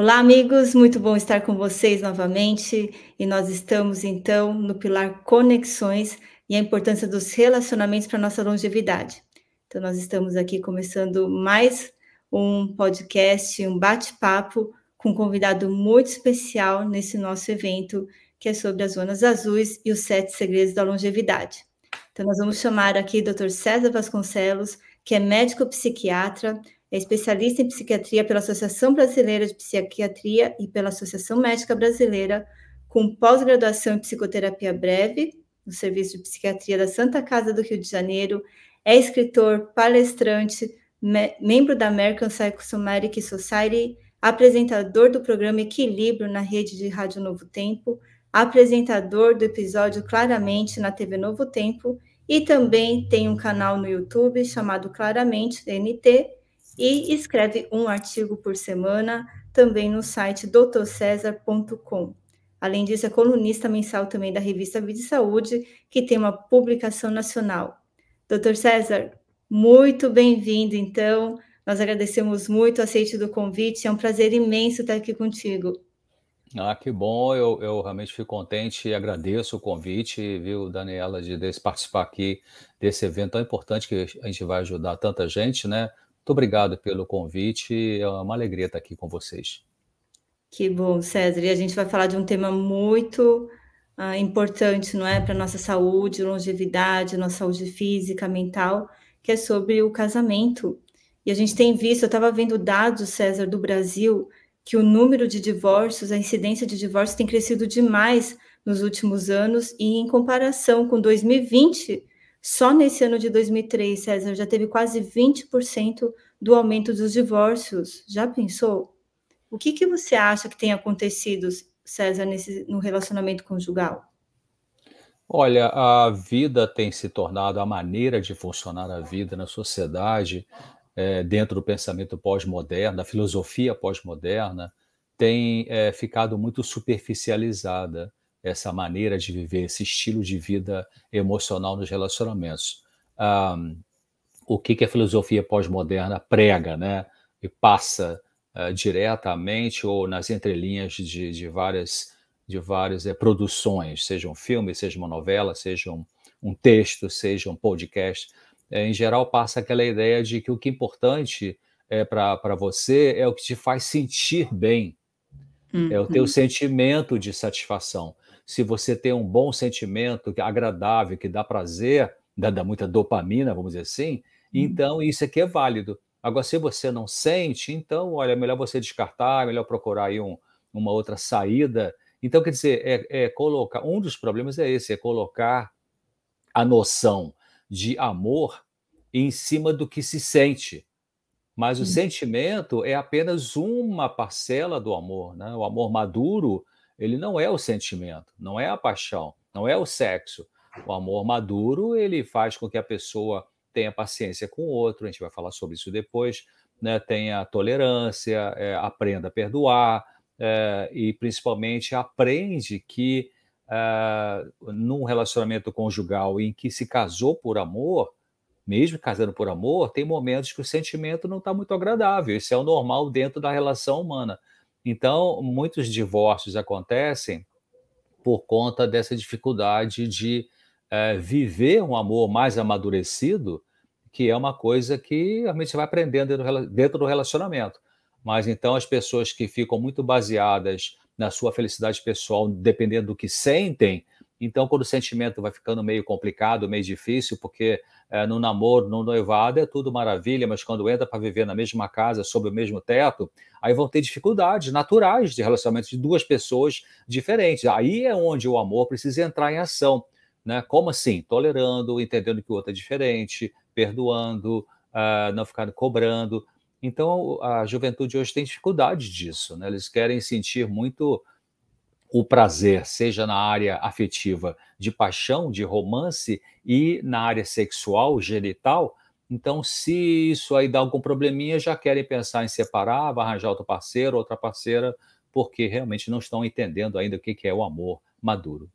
Olá, amigos, muito bom estar com vocês novamente. E nós estamos então no pilar Conexões e a importância dos relacionamentos para nossa longevidade. Então, nós estamos aqui começando mais um podcast, um bate-papo com um convidado muito especial nesse nosso evento, que é sobre as zonas azuis e os sete segredos da longevidade. Então, nós vamos chamar aqui o Dr. César Vasconcelos, que é médico psiquiatra, é especialista em psiquiatria pela Associação Brasileira de Psiquiatria e pela Associação Médica Brasileira, com pós-graduação em psicoterapia breve, no Serviço de Psiquiatria da Santa Casa do Rio de Janeiro, é escritor, palestrante, me membro da American Psychosomatic Society, apresentador do programa Equilíbrio na rede de Rádio Novo Tempo, apresentador do episódio Claramente na TV Novo Tempo e também tem um canal no YouTube chamado Claramente NT e escreve um artigo por semana também no site doutorcesar.com. Além disso, é colunista mensal também da revista Vida e Saúde, que tem uma publicação nacional. Doutor César, muito bem-vindo, então. Nós agradecemos muito o aceite do convite, é um prazer imenso estar aqui contigo. Ah, que bom, eu, eu realmente fico contente e agradeço o convite, viu, Daniela, de, de participar aqui desse evento tão importante que a gente vai ajudar tanta gente, né? Muito obrigado pelo convite, é uma alegria estar aqui com vocês. Que bom, César. E a gente vai falar de um tema muito uh, importante, não é, para nossa saúde, longevidade, nossa saúde física, mental, que é sobre o casamento. E a gente tem visto, eu estava vendo dados, César, do Brasil, que o número de divórcios, a incidência de divórcios tem crescido demais nos últimos anos, e em comparação com 2020, só nesse ano de 2003, César, já teve quase 20% do aumento dos divórcios. Já pensou? O que, que você acha que tem acontecido, César, nesse, no relacionamento conjugal? Olha, a vida tem se tornado a maneira de funcionar a vida na sociedade, é, dentro do pensamento pós-moderno, da filosofia pós-moderna, tem é, ficado muito superficializada essa maneira de viver, esse estilo de vida emocional nos relacionamentos. Um, o que, que a filosofia pós-moderna prega, né? E passa uh, diretamente ou nas entrelinhas de, de várias, de várias é, produções, seja um filme, seja uma novela, seja um, um texto, seja um podcast. É, em geral, passa aquela ideia de que o que é importante é, para você é o que te faz sentir bem, uhum. é o teu uhum. sentimento de satisfação se você tem um bom sentimento que é agradável, que dá prazer, dá, dá muita dopamina, vamos dizer assim, hum. então isso aqui é válido. Agora, se você não sente, então, olha, é melhor você descartar, é melhor procurar aí um, uma outra saída. Então, quer dizer, é, é colocar. Um dos problemas é esse, é colocar a noção de amor em cima do que se sente. Mas o sentimento é apenas uma parcela do amor. Né? O amor maduro ele não é o sentimento, não é a paixão, não é o sexo. O amor maduro, ele faz com que a pessoa tenha paciência com o outro, a gente vai falar sobre isso depois, né? tenha tolerância, é, aprenda a perdoar, é, e principalmente aprende que é, num relacionamento conjugal em que se casou por amor, mesmo casando por amor, tem momentos que o sentimento não está muito agradável. Isso é o normal dentro da relação humana. Então, muitos divórcios acontecem por conta dessa dificuldade de é, viver um amor mais amadurecido, que é uma coisa que a gente vai aprendendo dentro do relacionamento. Mas então as pessoas que ficam muito baseadas na sua felicidade pessoal, dependendo do que sentem, então quando o sentimento vai ficando meio complicado, meio difícil, porque é, no namoro, no noivado é tudo maravilha, mas quando entra para viver na mesma casa, sob o mesmo teto, aí vão ter dificuldades naturais de relacionamento de duas pessoas diferentes. Aí é onde o amor precisa entrar em ação. Né? Como assim? Tolerando, entendendo que o outro é diferente, perdoando, uh, não ficando cobrando. Então, a juventude hoje tem dificuldade disso. Né? Eles querem sentir muito o prazer, seja na área afetiva de paixão, de romance e na área sexual, genital. Então, se isso aí dá algum probleminha, já querem pensar em separar, vai arranjar outro parceiro, outra parceira, porque realmente não estão entendendo ainda o que é o amor maduro.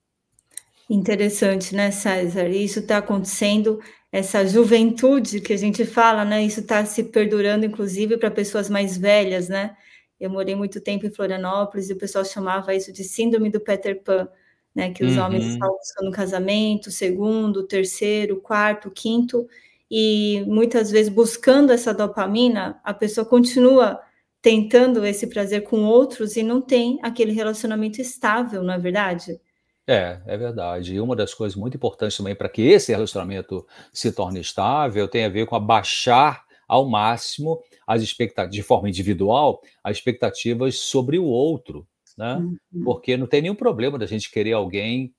Interessante, né, César? Isso está acontecendo, essa juventude que a gente fala, né? Isso está se perdurando, inclusive, para pessoas mais velhas, né? Eu morei muito tempo em Florianópolis e o pessoal chamava isso de síndrome do Peter Pan, né? Que os uhum. homens estavam buscando casamento, segundo, terceiro, quarto, quinto, e muitas vezes buscando essa dopamina, a pessoa continua tentando esse prazer com outros e não tem aquele relacionamento estável, não é verdade? É, é verdade. E uma das coisas muito importantes também para que esse relacionamento se torne estável tem a ver com abaixar ao máximo as expectativas, de forma individual, as expectativas sobre o outro, né? Uhum. Porque não tem nenhum problema da gente querer alguém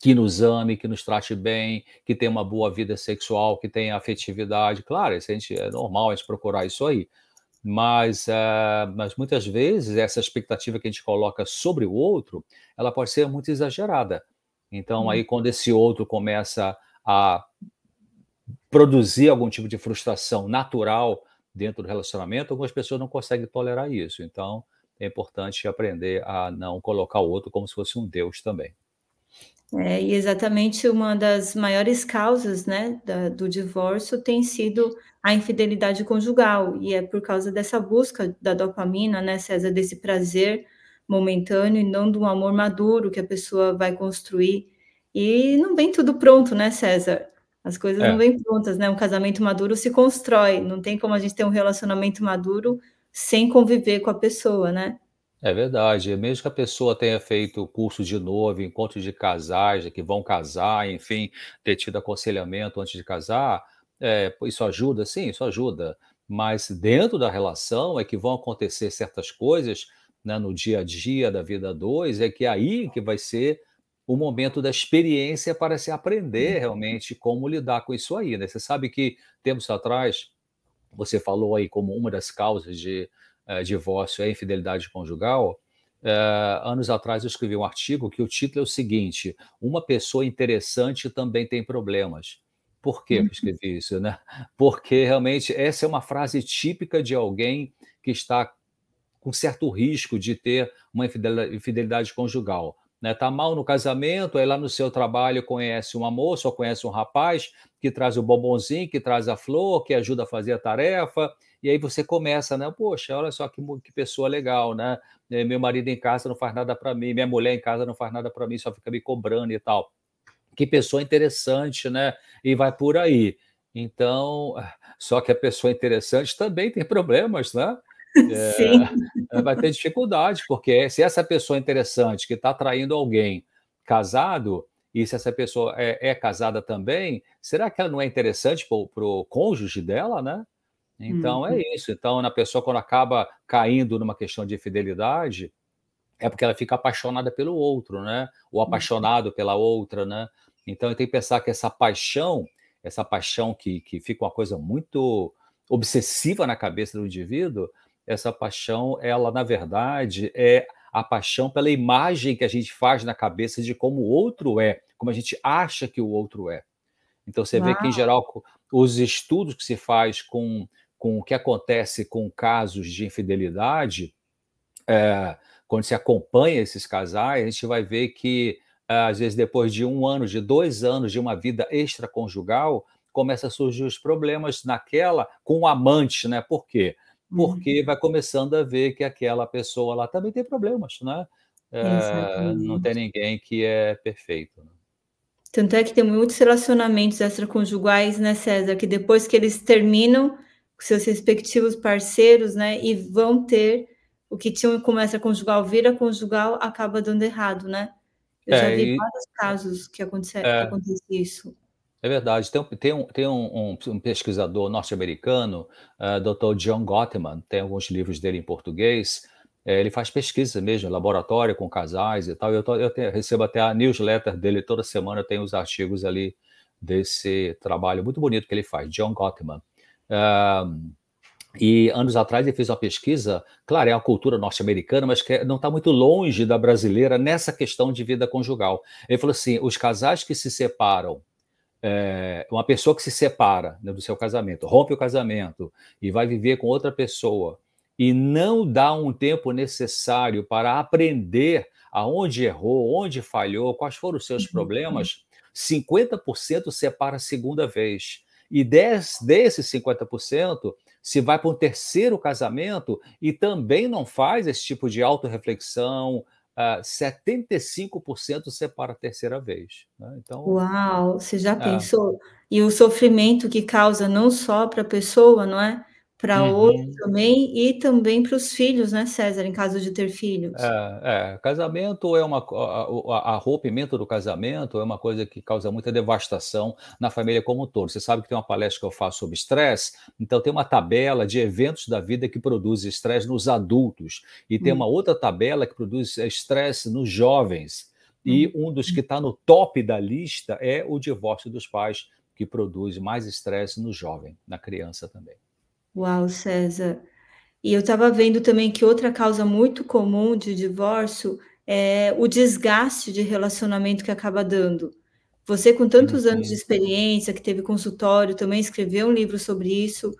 que nos ame, que nos trate bem, que tenha uma boa vida sexual, que tenha afetividade. Claro, a gente, é normal a gente procurar isso aí. Mas, uh, mas muitas vezes essa expectativa que a gente coloca sobre o outro, ela pode ser muito exagerada. Então, hum. aí, quando esse outro começa a produzir algum tipo de frustração natural dentro do relacionamento, algumas pessoas não conseguem tolerar isso. Então, é importante aprender a não colocar o outro como se fosse um Deus também. É, e exatamente uma das maiores causas né, da, do divórcio tem sido a infidelidade conjugal, e é por causa dessa busca da dopamina, né, César, desse prazer momentâneo e não do amor maduro que a pessoa vai construir. E não vem tudo pronto, né, César? As coisas é. não vêm prontas, né? Um casamento maduro se constrói, não tem como a gente ter um relacionamento maduro sem conviver com a pessoa, né? É verdade. Mesmo que a pessoa tenha feito curso de noivo, encontro de casais, que vão casar, enfim, ter tido aconselhamento antes de casar, é, isso ajuda? Sim, isso ajuda. Mas dentro da relação é que vão acontecer certas coisas né, no dia a dia da vida dois, é que é aí que vai ser o momento da experiência para se aprender uhum. realmente como lidar com isso aí. Né? Você sabe que tempos atrás, você falou aí como uma das causas de é, divórcio é infidelidade conjugal, é, anos atrás eu escrevi um artigo que o título é o seguinte: Uma pessoa interessante também tem problemas. Por que eu uhum. escrevi isso? Né? Porque realmente essa é uma frase típica de alguém que está com certo risco de ter uma infidelidade conjugal. Né? Tá mal no casamento, aí lá no seu trabalho conhece uma moça ou conhece um rapaz que traz o bombonzinho, que traz a flor, que ajuda a fazer a tarefa, e aí você começa, né? Poxa, olha só que, que pessoa legal, né? É, meu marido em casa não faz nada para mim, minha mulher em casa não faz nada para mim, só fica me cobrando e tal. Que pessoa interessante, né? E vai por aí. Então, só que a pessoa interessante também tem problemas, né? É, Sim. Vai ter dificuldade, porque se essa pessoa interessante que está traindo alguém casado, e se essa pessoa é, é, casada também, será que ela não é interessante para o cônjuge dela, né? Então é uhum. é isso. Então, na pessoa, quando acaba caindo numa questão de fidelidade, é porque ela fica apaixonada pelo outro, né? Ou uhum. apaixonado pela outra, né? Então tem que pensar que essa paixão, essa paixão que, que fica uma coisa muito obsessiva na cabeça do indivíduo, essa paixão, ela na verdade é a paixão pela imagem que a gente faz na cabeça de como o outro é, como a gente acha que o outro é. Então você Uau. vê que em geral os estudos que se faz com com o que acontece com casos de infidelidade, é, quando se acompanha esses casais, a gente vai ver que, é, às vezes, depois de um ano, de dois anos de uma vida extraconjugal, começa a surgir os problemas naquela com o amante, né? Por quê? Porque uhum. vai começando a ver que aquela pessoa lá também tem problemas, né? É, não tem ninguém que é perfeito. Né? Tanto é que tem muitos relacionamentos extraconjugais, né, César, que depois que eles terminam, seus respectivos parceiros, né? E vão ter o que tinham como essa conjugal vira conjugal, acaba dando errado, né? Eu é, já vi e... vários casos que acontece, é, que acontece isso. É verdade. Tem, tem, um, tem um, um pesquisador norte-americano, uh, Dr. John Gottman, tem alguns livros dele em português. É, ele faz pesquisa mesmo, laboratório com casais e tal. Eu, tô, eu tenho, recebo até a newsletter dele toda semana, tem os artigos ali desse trabalho muito bonito que ele faz, John Gottman. Uh, e anos atrás ele fez uma pesquisa, claro, é a cultura norte-americana, mas que não está muito longe da brasileira nessa questão de vida conjugal. Ele falou assim: os casais que se separam, é, uma pessoa que se separa né, do seu casamento, rompe o casamento e vai viver com outra pessoa e não dá um tempo necessário para aprender aonde errou, onde falhou, quais foram os seus uhum. problemas, 50% separa a segunda vez E des, desses 50%, se vai para um terceiro casamento e também não faz esse tipo de autorreflexão, uh, 75% separa a terceira vez. Né? Então, Uau, você já é. pensou? E o sofrimento que causa não só para a pessoa, não é? Para uhum. outros também e também para os filhos, né, César, em caso de ter filhos. É, é casamento é uma a, a, rompimento do casamento é uma coisa que causa muita devastação na família como um todo. Você sabe que tem uma palestra que eu faço sobre estresse, então tem uma tabela de eventos da vida que produz estresse nos adultos e tem uma outra tabela que produz estresse nos jovens. E um dos que está no top da lista é o divórcio dos pais, que produz mais estresse no jovem, na criança também. Uau, César. E eu estava vendo também que outra causa muito comum de divórcio é o desgaste de relacionamento que acaba dando. Você, com tantos anos de experiência, que teve consultório, também escreveu um livro sobre isso.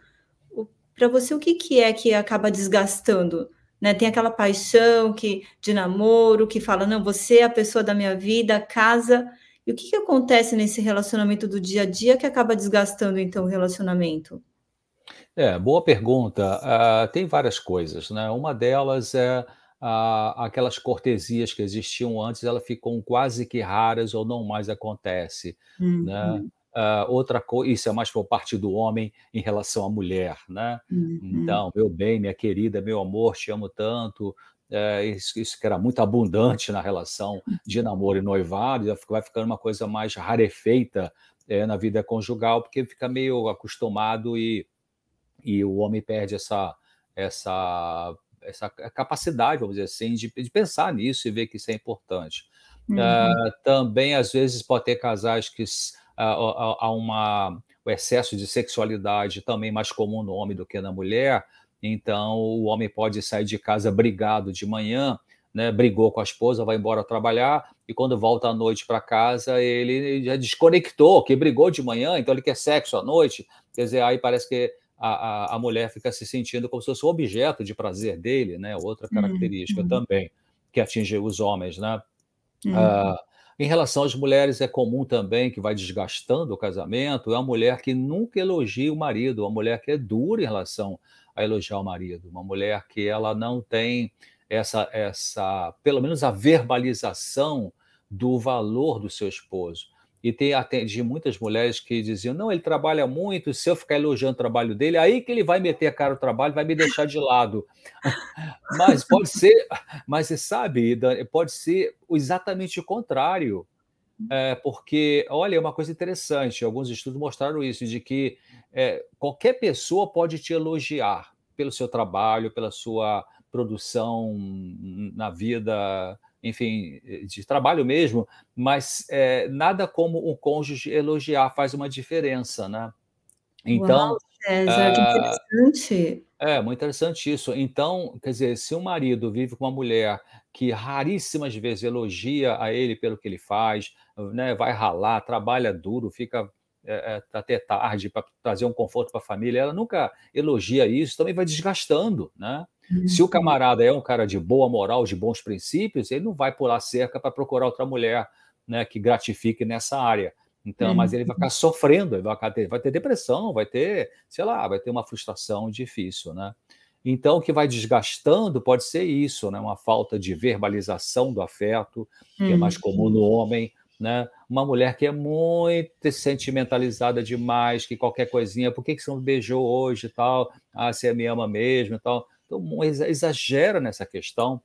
Para você, o que, que é que acaba desgastando? Né? Tem aquela paixão que de namoro que fala, não, você é a pessoa da minha vida, casa. E o que, que acontece nesse relacionamento do dia a dia que acaba desgastando, então, o relacionamento? É, boa pergunta. Ah, tem várias coisas, né? Uma delas é ah, aquelas cortesias que existiam antes, elas ficam quase que raras ou não mais acontece, né? Uhum. Ah, outra coisa, isso é mais por parte do homem em relação à mulher, né? Uhum. Então, meu bem, minha querida, meu amor, te amo tanto. É, isso, isso que era muito abundante na relação de namoro e noivado, vai ficando uma coisa mais rarefeita é, na vida conjugal, porque fica meio acostumado e e o homem perde essa, essa, essa capacidade, vamos dizer assim, de, de pensar nisso e ver que isso é importante. Uhum. Uh, também, às vezes, pode ter casais que uh, há uma, o excesso de sexualidade também mais comum no homem do que na mulher, então o homem pode sair de casa brigado de manhã, né, brigou com a esposa, vai embora trabalhar e quando volta à noite para casa ele já desconectou, que brigou de manhã, então ele quer sexo à noite. Quer dizer, aí parece que a, a, a, mulher fica se sentindo como se fosse o objeto de prazer dele, né? Outra característica uhum. também que atinge os homens, né? Uhum. Uh, em relação às mulheres, é comum também que vai desgastando o casamento, é uma mulher que nunca elogia o marido, uma mulher que é dura em relação a elogiar o marido, uma mulher que ela não tem essa, essa pelo menos a verbalização do valor do seu esposo e tem atendi muitas mulheres que diziam: não, ele trabalha muito, se eu ficar elogiando o trabalho dele, aí que ele vai meter a cara no trabalho, vai me deixar de lado. mas pode ser, mas você sabe, Dani, pode ser exatamente o contrário. É, porque, olha, é uma coisa interessante, alguns estudos mostraram isso, de que é, qualquer pessoa pode te elogiar pelo seu trabalho, pela sua produção na vida enfim, de trabalho mesmo, mas é, nada como um cônjuge elogiar faz uma diferença, né? Então, Uau, César, que ah, interessante. É, muito interessante isso. Então, quer dizer, se um marido vive com uma mulher que raríssimas vezes elogia a ele pelo que ele faz, né, vai ralar, trabalha duro, fica é, até tarde para trazer um conforto para a família, ela nunca elogia isso, também vai desgastando, né? Se o uhum. camarada é um cara de boa moral, de bons princípios, ele não vai pular cerca para procurar outra mulher né, que gratifique nessa área. Então, mas ele vai ficar sofrendo, ele vai ter, vai ter depressão, vai ter, sei lá, vai ter uma frustração difícil, né? Então, o que vai desgastando pode ser isso, né? Uma falta de verbalização do afeto, que é mais comum no homem, né? Uma mulher que é muito sentimentalizada demais, que qualquer coisinha, por que, que você não beijou hoje e tal? Ah, você me ama mesmo e tal. Então, exagera nessa questão,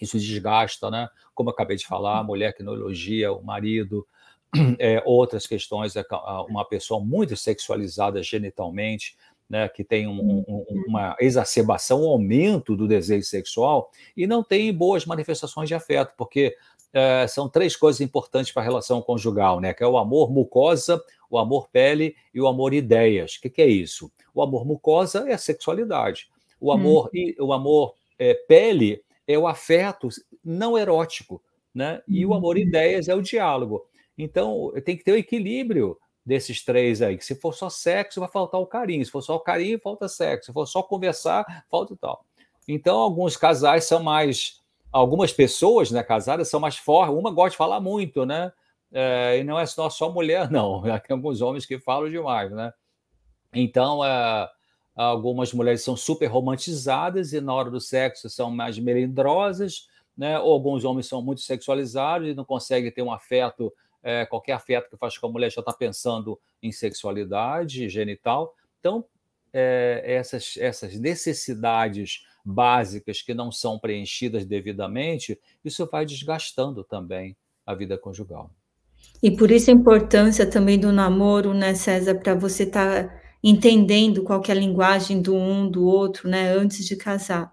isso desgasta, né? Como eu acabei de falar, a mulher que não elogia o marido, é, outras questões, é uma pessoa muito sexualizada genitalmente, né, que tem um, um, uma exacerbação, um aumento do desejo sexual e não tem boas manifestações de afeto, porque é, são três coisas importantes para a relação conjugal, né, que é o amor mucosa, o amor pele e o amor ideias. O que, que é isso? O amor mucosa é a sexualidade. O amor, hum. o amor é, pele é o afeto não erótico, né? E o amor uhum. ideias é o diálogo. Então, tem que ter o equilíbrio desses três aí. Que se for só sexo, vai faltar o carinho. Se for só o carinho, falta sexo. Se for só conversar, falta tal. Então, alguns casais são mais. Algumas pessoas né, casadas são mais fortes. Uma gosta de falar muito, né? É, e não é só, só mulher, não. Tem alguns homens que falam demais, né? Então, uh, algumas mulheres são super romantizadas e na hora do sexo são mais melindrosas, né? Ou alguns homens são muito sexualizados e não conseguem ter um afeto, é, qualquer afeto que faz com a mulher já está pensando em sexualidade genital. Então, é, essas, essas necessidades básicas que não são preenchidas devidamente, isso vai desgastando também a vida conjugal. E por isso a importância também do namoro, né, César, para você estar tá entendendo qual é a linguagem do um, do outro, né, antes de casar.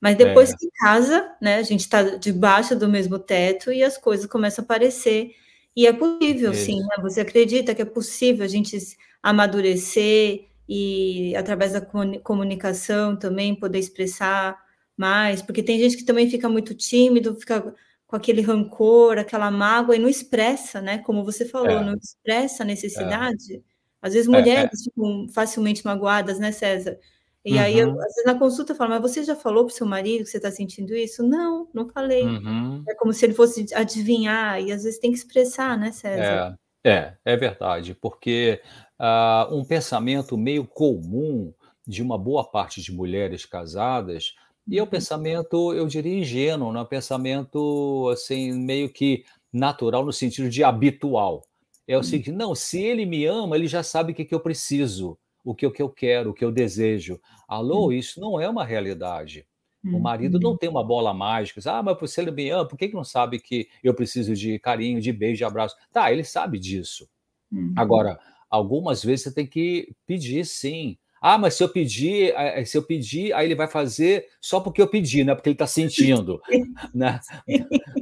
Mas depois é. que casa, né, a gente está debaixo do mesmo teto e as coisas começam a aparecer. E é possível, Isso. sim, né? Você acredita que é possível a gente amadurecer e, através da comunicação também, poder expressar mais? Porque tem gente que também fica muito tímido, fica com aquele rancor, aquela mágoa e não expressa, né? Como você falou, é. não expressa a necessidade. É. Às vezes mulheres é, é. ficam facilmente magoadas, né, César? E uhum. aí, eu, às vezes na consulta eu falo, mas você já falou para o seu marido que você está sentindo isso? Não, não falei. Uhum. É como se ele fosse adivinhar, e às vezes tem que expressar, né, César? É, é, é verdade, porque uh, um pensamento meio comum de uma boa parte de mulheres casadas, e é um uhum. pensamento, eu diria, ingênuo, né? um pensamento assim, meio que natural no sentido de habitual. É o hum. seguinte: não, se ele me ama, ele já sabe o que, que eu preciso, o que, o que eu quero, o que eu desejo. Alô, hum. isso não é uma realidade. O marido não tem uma bola mágica. Ah, mas se ele me ama, por que, que não sabe que eu preciso de carinho, de beijo, de abraço? Tá, ele sabe disso. Uhum. Agora, algumas vezes você tem que pedir sim. Ah, mas se eu pedir, se eu pedir, aí ele vai fazer só porque eu pedi, não é porque ele está sentindo. né?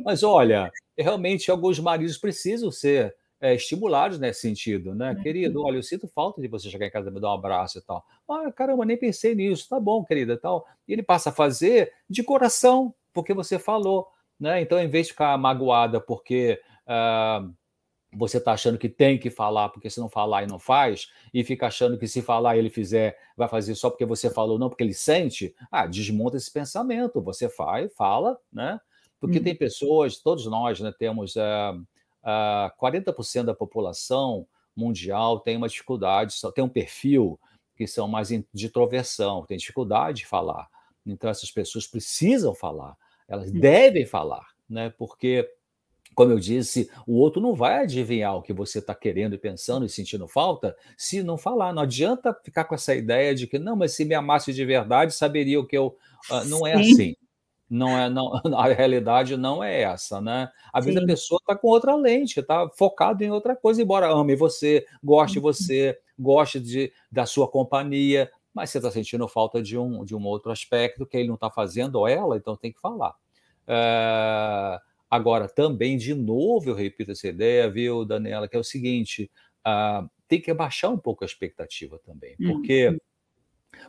Mas olha, realmente alguns maridos precisam ser é, estimulados nesse sentido, né? Uhum. Querido, olha, eu sinto falta de você chegar em casa e me dar um abraço e tal. Ah, caramba, nem pensei nisso. Tá bom, querida, tal. E ele passa a fazer de coração, porque você falou, né? Então, em vez de ficar magoada porque uh, você está achando que tem que falar, porque se não falar e não faz, e fica achando que se falar e ele fizer, vai fazer só porque você falou, não porque ele sente, ah, desmonta esse pensamento. Você faz, fala, né? Porque hum. tem pessoas, todos nós, né, temos... Uh, uh, 40% da população mundial tem uma dificuldade, só tem um perfil que são mais de introversão, tem dificuldade de falar. Então, essas pessoas precisam falar, elas devem falar, né? porque, como eu disse, o outro não vai adivinhar o que você está querendo e pensando e sentindo falta se não falar. Não adianta ficar com essa ideia de que, não, mas se me amasse de verdade, saberia o que eu. Uh, não é assim. Não é, não, a realidade não é essa, né? Às vezes a pessoa está com outra lente, está focado em outra coisa, embora ame você, goste de uhum. você, goste de, da sua companhia, mas você está sentindo falta de um, de um outro aspecto que ele não está fazendo, ou ela, então tem que falar. É, agora, também, de novo, eu repito essa ideia, viu, Daniela, que é o seguinte: uh, tem que abaixar um pouco a expectativa também, porque. Uhum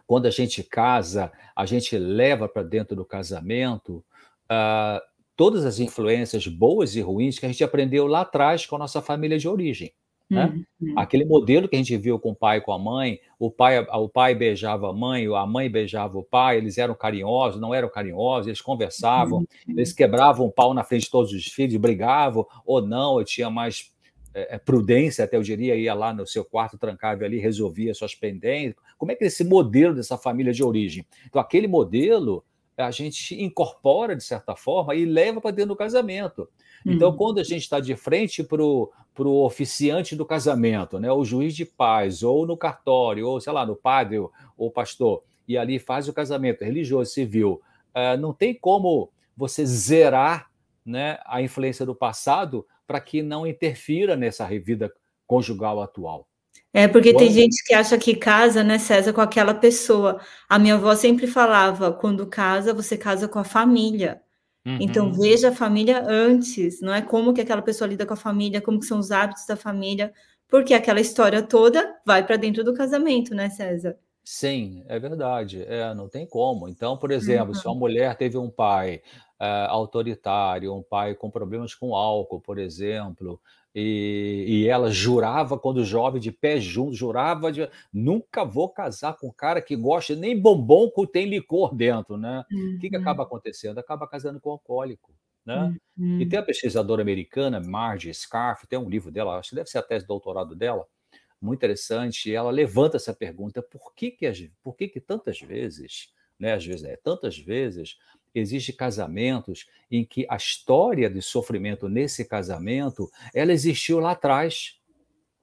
quando a gente casa, a gente leva para dentro do casamento uh, todas as influências boas e ruins que a gente aprendeu lá atrás com a nossa família de origem. Né? Uhum. Aquele modelo que a gente viu com o pai e com a mãe, o pai, o pai beijava a mãe, a mãe beijava o pai, eles eram carinhosos, não eram carinhosos, eles conversavam, uhum. eles quebravam o pau na frente de todos os filhos, brigavam, ou não, eu tinha mais é, é, prudência, até eu diria, ia lá no seu quarto, trancava ali, resolvia suas pendências. Como é que é esse modelo dessa família de origem? Então, aquele modelo a gente incorpora de certa forma e leva para dentro do casamento. Então, uhum. quando a gente está de frente para o oficiante do casamento, né, o juiz de paz, ou no cartório, ou sei lá, no padre ou pastor, e ali faz o casamento religioso, civil, uh, não tem como você zerar né, a influência do passado para que não interfira nessa vida conjugal atual. É, porque quando... tem gente que acha que casa, né, César, com aquela pessoa. A minha avó sempre falava: quando casa, você casa com a família. Então, uhum. Então, veja a família antes, não é como que aquela pessoa lida com a família, como que são os hábitos da família, porque aquela história toda vai para dentro do casamento, né, César? Sim, é verdade. É, não tem como. Então, por exemplo, uhum. se uma mulher teve um pai uh, autoritário, um pai com problemas com álcool, por exemplo, e, e, ela jurava, quando jovem, de pé junto, jurava de nunca vou casar com um cara que gosta nem bombom que tem licor dentro, né? Uhum. O que, que uhum. acaba acontecendo? Acaba casando com alcoólico. Né? Uhum. E tem a pesquisadora americana, Margie Scarf, tem um livro dela, acho que deve ser a tese de doutorado dela, muito interessante, e ela levanta essa pergunta: por que, que, por que, que tantas vezes, né, às vezes é, tantas vezes, existem casamentos em que a história de sofrimento nesse casamento ela existiu lá atrás,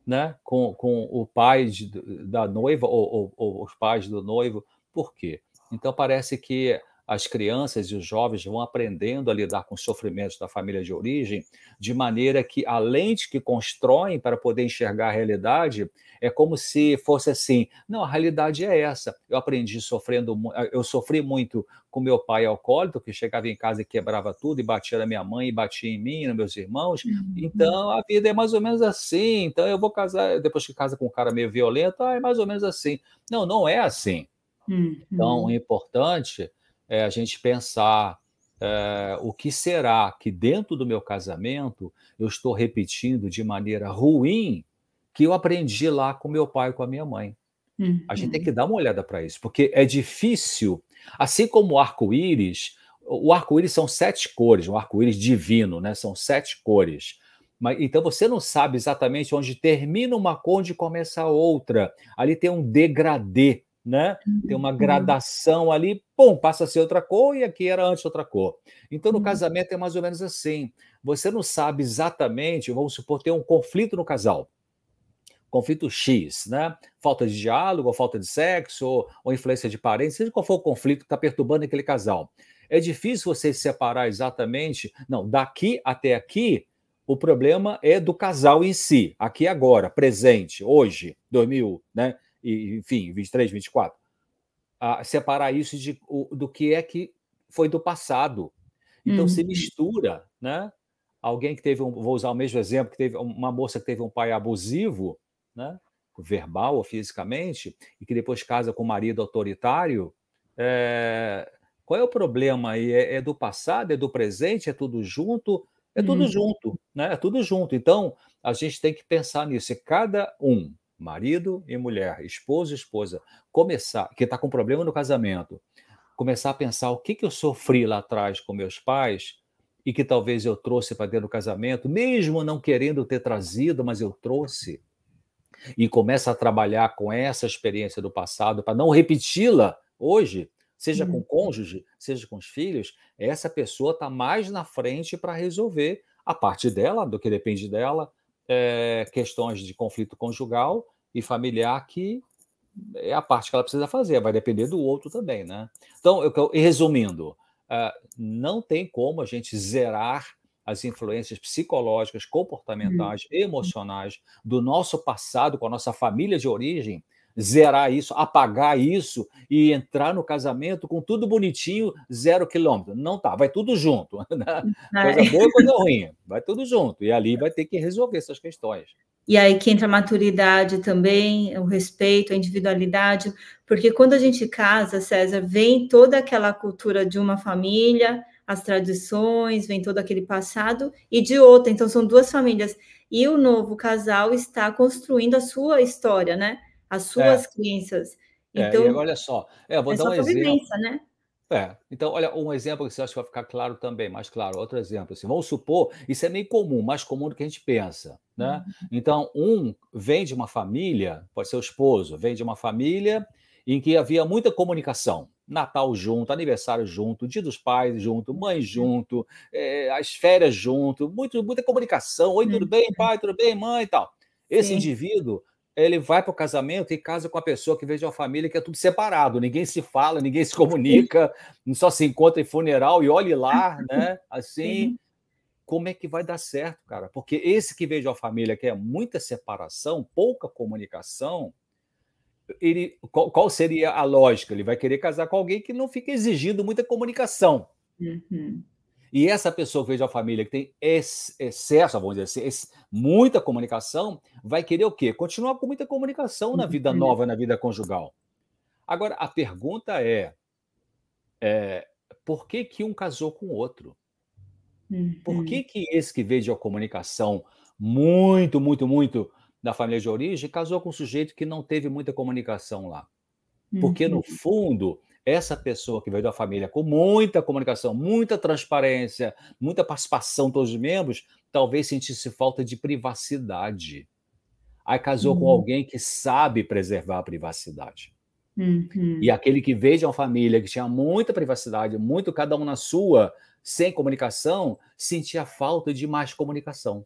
né, com, com o pai de, da noiva ou, ou, ou os pais do noivo. Por quê? Então parece que as crianças e os jovens vão aprendendo a lidar com os sofrimentos da família de origem, de maneira que a lente que constroem para poder enxergar a realidade é como se fosse assim: não, a realidade é essa. Eu aprendi sofrendo, eu sofri muito com meu pai alcoólico, que chegava em casa e quebrava tudo, e batia na minha mãe, e batia em mim, nos meus irmãos. Uhum. Então a vida é mais ou menos assim. Então eu vou casar, depois que casa com um cara meio violento, ah, é mais ou menos assim. Não, não é assim. Uhum. Então o importante é a gente pensar é, o que será que dentro do meu casamento eu estou repetindo de maneira ruim que eu aprendi lá com meu pai e com a minha mãe. Uhum. A gente tem que dar uma olhada para isso, porque é difícil, assim como o arco-íris, o arco-íris são sete cores, um arco-íris divino, né? São sete cores. Mas, então você não sabe exatamente onde termina uma cor, onde começa a outra. Ali tem um degradê né? Tem uma uhum. gradação ali, pum, passa a ser outra cor e aqui era antes outra cor. Então, no uhum. casamento é mais ou menos assim. Você não sabe exatamente, vamos supor, ter um conflito no casal. Conflito X, né? Falta de diálogo, ou falta de sexo, ou, ou influência de parentes, seja qual for o conflito que está perturbando aquele casal. É difícil você separar exatamente, não, daqui até aqui, o problema é do casal em si, aqui agora, presente, hoje, 2000, né? E, enfim, 23, 24, a separar isso de, o, do que é que foi do passado. Então uhum. se mistura, né? Alguém que teve um, vou usar o mesmo exemplo, que teve uma moça que teve um pai abusivo, né? verbal ou fisicamente, e que depois casa com um marido autoritário, é... qual é o problema aí? É, é, do passado, é do presente, é tudo junto? É tudo uhum. junto, né? É tudo junto. Então, a gente tem que pensar nisso. E cada um marido e mulher, esposo e esposa, começar, que está com problema no casamento, começar a pensar o que, que eu sofri lá atrás com meus pais e que talvez eu trouxe para dentro do casamento, mesmo não querendo ter trazido, mas eu trouxe. E começa a trabalhar com essa experiência do passado para não repeti-la hoje, seja com o uhum. cônjuge, seja com os filhos, essa pessoa está mais na frente para resolver a parte dela, do que depende dela, é, questões de conflito conjugal e familiar que é a parte que ela precisa fazer, vai depender do outro também, né? Então, eu, resumindo, uh, não tem como a gente zerar as influências psicológicas, comportamentais, uhum. emocionais do nosso passado com a nossa família de origem zerar isso, apagar isso e entrar no casamento com tudo bonitinho, zero quilômetro. Não tá, vai tudo junto. Né? Coisa boa coisa ruim, vai tudo junto. E ali vai ter que resolver essas questões. E aí que entra a maturidade também, o respeito, a individualidade, porque quando a gente casa, César, vem toda aquela cultura de uma família, as tradições, vem todo aquele passado, e de outra, então são duas famílias. E o novo casal está construindo a sua história, né? As suas é. crenças. Então, é, olha só, é, vou é dar um exemplo. Né? É, então, olha, um exemplo que você acha que vai ficar claro também, mais claro, outro exemplo. Assim, vamos supor, isso é meio comum, mais comum do que a gente pensa. Né? Uhum. Então, um vem de uma família, pode ser o esposo, vem de uma família em que havia muita comunicação. Natal junto, aniversário junto, dia dos pais junto, mãe uhum. junto, é, as férias junto, muito, muita comunicação. Oi, tudo bem, uhum. pai? Tudo bem, mãe e tal. Esse Sim. indivíduo ele vai para o casamento e casa com a pessoa que veio de uma família que é tudo separado, ninguém se fala, ninguém se comunica, só se encontra em funeral e olhe lá, né? Assim, como é que vai dar certo, cara? Porque esse que veio de uma família que é muita separação, pouca comunicação, ele, qual, qual seria a lógica? Ele vai querer casar com alguém que não fica exigindo muita comunicação. Uhum. E essa pessoa que veio de uma família que tem excesso, vamos dizer assim, muita comunicação, vai querer o quê? Continuar com muita comunicação na vida uhum. nova, na vida conjugal. Agora, a pergunta é, é por que, que um casou com o outro? Por que, uhum. que esse que veio de uma comunicação muito, muito, muito da família de origem casou com um sujeito que não teve muita comunicação lá? Porque, no uhum. fundo, essa pessoa que veio da família com muita comunicação, muita transparência, muita participação de todos os membros, talvez sentisse falta de privacidade. Aí casou uhum. com alguém que sabe preservar a privacidade. Uhum. E aquele que veio de uma família que tinha muita privacidade, muito cada um na sua, sem comunicação, sentia falta de mais comunicação.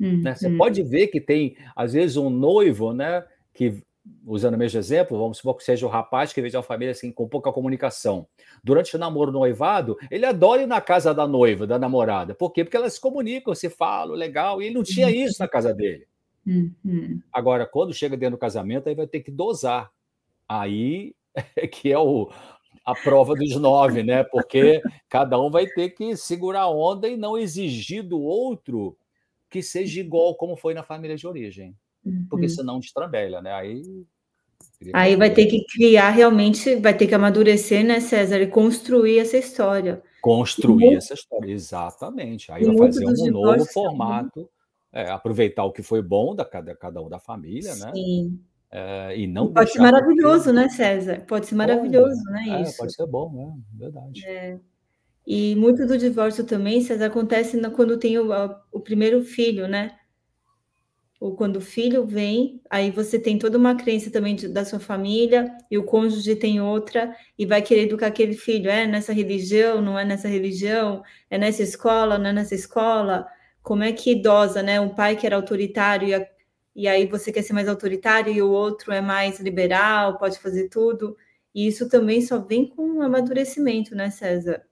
Uhum. Né? Você pode ver que tem, às vezes, um noivo, né, que usando o mesmo exemplo, vamos supor que seja o rapaz que veio de uma família assim, com pouca comunicação. Durante o namoro noivado, ele adora ir na casa da noiva, da namorada. Por quê? Porque elas se comunicam, se falam, legal, e ele não tinha isso na casa dele. Uhum. Agora, quando chega dentro do casamento, aí vai ter que dosar. Aí é que é o, a prova dos nove, né? Porque cada um vai ter que segurar a onda e não exigir do outro que seja igual como foi na família de origem. Porque uhum. senão destrambelha, né? Aí. Aí vai ter que criar realmente, vai ter que amadurecer, né, César, e construir essa história. Construir muito, essa história, exatamente. Aí vai fazer um novo formato, é, aproveitar o que foi bom da cada, cada um da família, né? Sim. É, e não pode ser maravilhoso, né, César? Pode ser maravilhoso, né? É, isso. Pode ser bom, né? Verdade. É. E muito do divórcio também, César, acontece quando tem o, o primeiro filho, né? Ou quando o filho vem, aí você tem toda uma crença também de, da sua família e o cônjuge tem outra e vai querer educar aquele filho, é nessa religião, não é nessa religião, é nessa escola, não é nessa escola, como é que idosa, né? Um pai que era autoritário e, a, e aí você quer ser mais autoritário e o outro é mais liberal, pode fazer tudo. E isso também só vem com amadurecimento, né, César?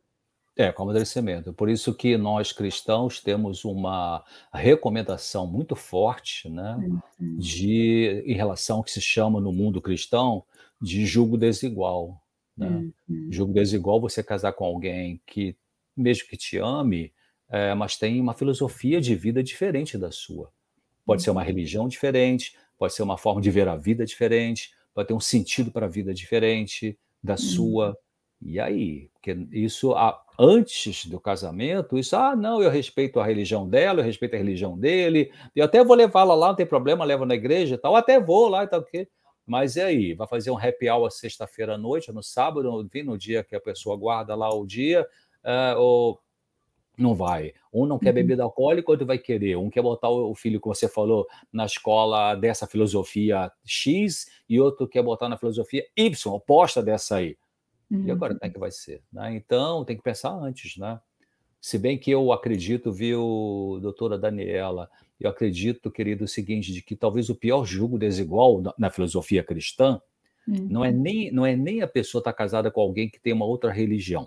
É, com amadurecimento. Por isso que nós cristãos temos uma recomendação muito forte, né, uhum. de em relação ao que se chama no mundo cristão de julgo desigual, né? Uhum. Julgo desigual você casar com alguém que mesmo que te ame, é, mas tem uma filosofia de vida diferente da sua. Pode uhum. ser uma uhum. religião diferente, pode ser uma forma de ver a vida diferente, pode ter um sentido para a vida diferente da sua. E aí? Porque isso, antes do casamento, isso, ah, não, eu respeito a religião dela, eu respeito a religião dele, eu até vou levá-la lá, não tem problema, levo na igreja e tal, até vou lá e tal, quê? Mas e aí? Vai fazer um happy hour sexta-feira à noite, no sábado, enfim, no dia que a pessoa guarda lá o dia, uh, ou não vai. Um não quer uhum. bebida alcoólica, outro vai querer. Um quer botar o filho, como você falou, na escola dessa filosofia X, e outro quer botar na filosofia Y, oposta dessa aí. Uhum. E agora como é que vai ser? Né? Então, tem que pensar antes, né? Se bem que eu acredito, viu, doutora Daniela, eu acredito, querido, o seguinte, de que talvez o pior julgo desigual na, na filosofia cristã uhum. não, é nem, não é nem a pessoa estar tá casada com alguém que tem uma outra religião,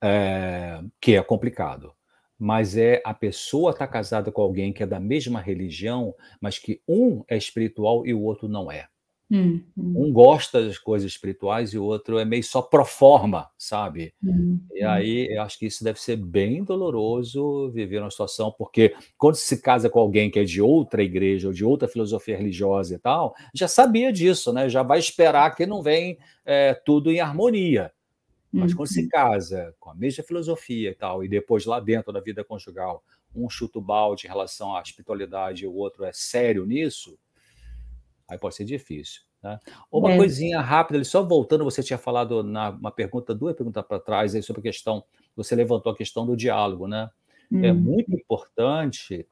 é, que é complicado, mas é a pessoa estar tá casada com alguém que é da mesma religião, mas que um é espiritual e o outro não é. Hum, hum. Um gosta das coisas espirituais e o outro é meio só pro forma, sabe? Hum, e hum. aí eu acho que isso deve ser bem doloroso viver uma situação, porque quando se casa com alguém que é de outra igreja ou de outra filosofia religiosa e tal, já sabia disso, né? Já vai esperar que não vem é, tudo em harmonia. Mas quando se uhum. casa com a mesma filosofia e tal, e depois lá dentro da vida conjugal, um chuta o balde em relação à espiritualidade e o outro é sério nisso, Aí pode ser difícil. Né? Uma é. coisinha rápida, só voltando, você tinha falado na uma pergunta, duas perguntas para trás aí sobre a questão, você levantou a questão do diálogo, né? Hum. É uhum. muito importante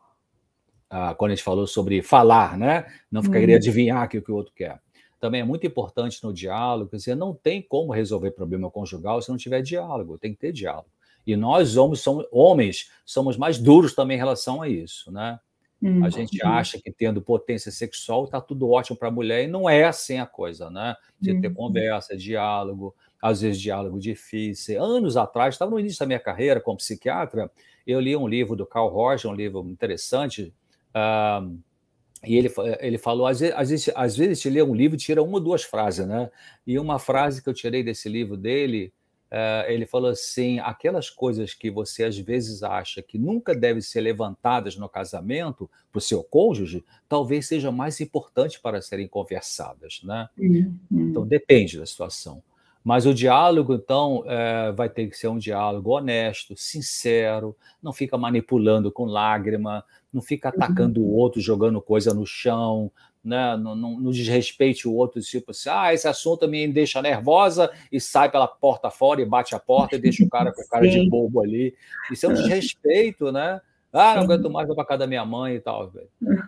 ah, quando a gente falou sobre falar, né? Não ficar hum. adivinhar o que o outro quer. Também é muito importante no diálogo, quer dizer, não tem como resolver problema conjugal se não tiver diálogo, tem que ter diálogo. E nós, homens, somos, homens, somos mais duros também em relação a isso, né? A gente uhum. acha que tendo potência sexual está tudo ótimo para a mulher e não é assim a coisa, né? De ter uhum. conversa, diálogo, às vezes diálogo difícil. Anos atrás, estava no início da minha carreira como psiquiatra, eu li um livro do Carl Roger, um livro interessante, uh, e ele, ele falou, às vezes, às vezes, às vezes lê um livro e tira uma ou duas frases, né? E uma frase que eu tirei desse livro dele Uh, ele falou assim: aquelas coisas que você às vezes acha que nunca devem ser levantadas no casamento para o seu cônjuge, talvez seja mais importante para serem conversadas, né? Uhum. Então depende da situação. Mas o diálogo, então, é, vai ter que ser um diálogo honesto, sincero, não fica manipulando com lágrima, não fica atacando uhum. o outro, jogando coisa no chão, né, não, não, não, desrespeite o outro, tipo assim, ah, esse assunto me deixa nervosa e sai pela porta fora e bate a porta e deixa o cara com a cara de bobo ali. Isso é um desrespeito, né? Ah, não aguento mais, vou para casa da minha mãe e tal.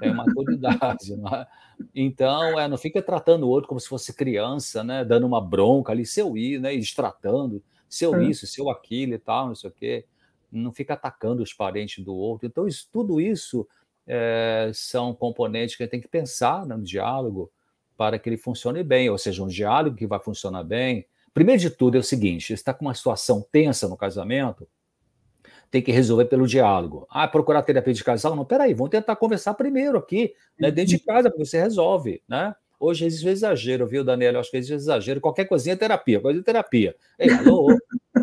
É maturidade. É? Então, é, não fica tratando o outro como se fosse criança, né? Dando uma bronca ali, seu ir, né? E destratando, seu isso, seu aquilo e tal, não sei o quê. Não fica atacando os parentes do outro. Então, isso, tudo isso é, são componentes que a gente tem que pensar no diálogo para que ele funcione bem, ou seja, um diálogo que vai funcionar bem. Primeiro de tudo é o seguinte: está com uma situação tensa no casamento, tem que resolver pelo diálogo. Ah, procurar terapia de casal? Não, peraí, vamos tentar conversar primeiro aqui, né, dentro de casa, porque você resolve, né? Hoje existe exagero, viu, Daniel? Eu acho que existe exagero. Qualquer coisinha é terapia, coisa de terapia. Ei, alô,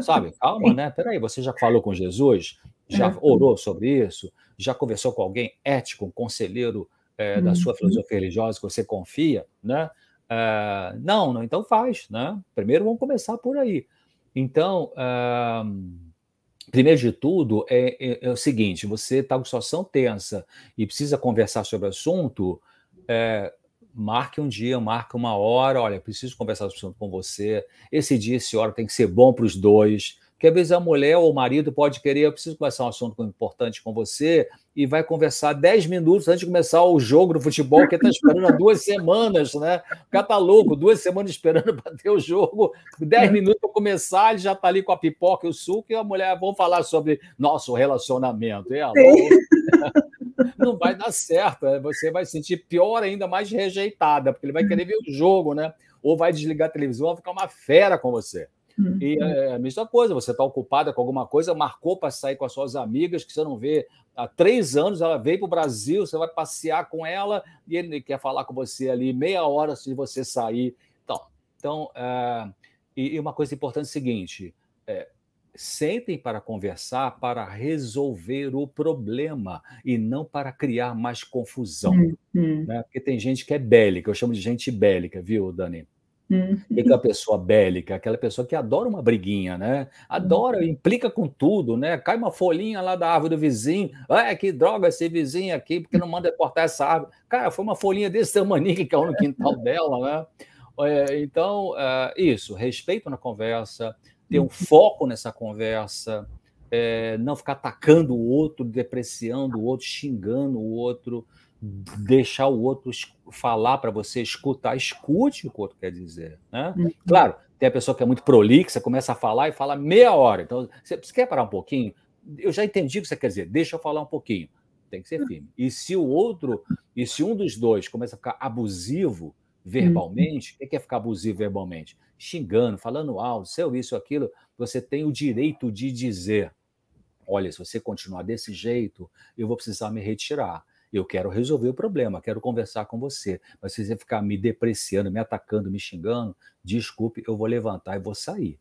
sabe? Calma, né? Peraí, você já falou com Jesus? Já é. orou sobre isso? Já conversou com alguém ético, um conselheiro é, da sua uhum. filosofia religiosa que você confia, né? É, não, não, então faz, né? Primeiro vamos começar por aí. Então, é, primeiro de tudo, é, é, é o seguinte: você está com situação tensa e precisa conversar sobre o assunto, é, marque um dia, marque uma hora. Olha, preciso conversar sobre o assunto com você. Esse dia, essa hora tem que ser bom para os dois. Porque às vezes a mulher ou o marido pode querer, eu preciso conversar um assunto importante com você, e vai conversar 10 minutos antes de começar o jogo do futebol, que está esperando há duas semanas, né? O cara tá louco, duas semanas esperando para ter o jogo, 10 minutos para começar, ele já está ali com a pipoca e o suco, e a mulher, vão falar sobre nosso relacionamento. E ela, não vai dar certo, né? você vai sentir pior ainda, mais rejeitada, porque ele vai querer ver o jogo, né? Ou vai desligar a televisão, vai ficar uma fera com você. Uhum. E é a mesma coisa, você está ocupada com alguma coisa, marcou para sair com as suas amigas, que você não vê há três anos, ela veio para o Brasil, você vai passear com ela e ele quer falar com você ali meia hora de você sair. Então, então é, e, e, uma coisa importante é o seguinte: é, sentem para conversar, para resolver o problema e não para criar mais confusão. Uhum. Né? Porque tem gente que é bélica, eu chamo de gente bélica, viu, Dani? Uhum. E que a pessoa bélica, aquela pessoa que adora uma briguinha, né? Adora, uhum. implica com tudo, né? Cai uma folhinha lá da árvore do vizinho, ah, que droga esse vizinho aqui, porque não manda cortar essa árvore. Cara, foi uma folhinha desse tamanho que caiu no quintal dela, né? É, então, é, isso, respeito na conversa, ter um uhum. foco nessa conversa, é, não ficar atacando o outro, depreciando o outro, xingando o outro, deixar o outro falar para você, escutar, escute o que o outro quer dizer. Né? Uhum. Claro, tem a pessoa que é muito prolixa, começa a falar e fala meia hora. Então, você, você quer parar um pouquinho? Eu já entendi o que você quer dizer, deixa eu falar um pouquinho. Tem que ser uhum. firme. E se o outro, e se um dos dois começa a ficar abusivo verbalmente, o que é ficar abusivo verbalmente? Xingando, falando alto, seu isso, aquilo, você tem o direito de dizer: olha, se você continuar desse jeito, eu vou precisar me retirar eu quero resolver o problema, quero conversar com você. Mas se você ficar me depreciando, me atacando, me xingando, desculpe, eu vou levantar e vou sair.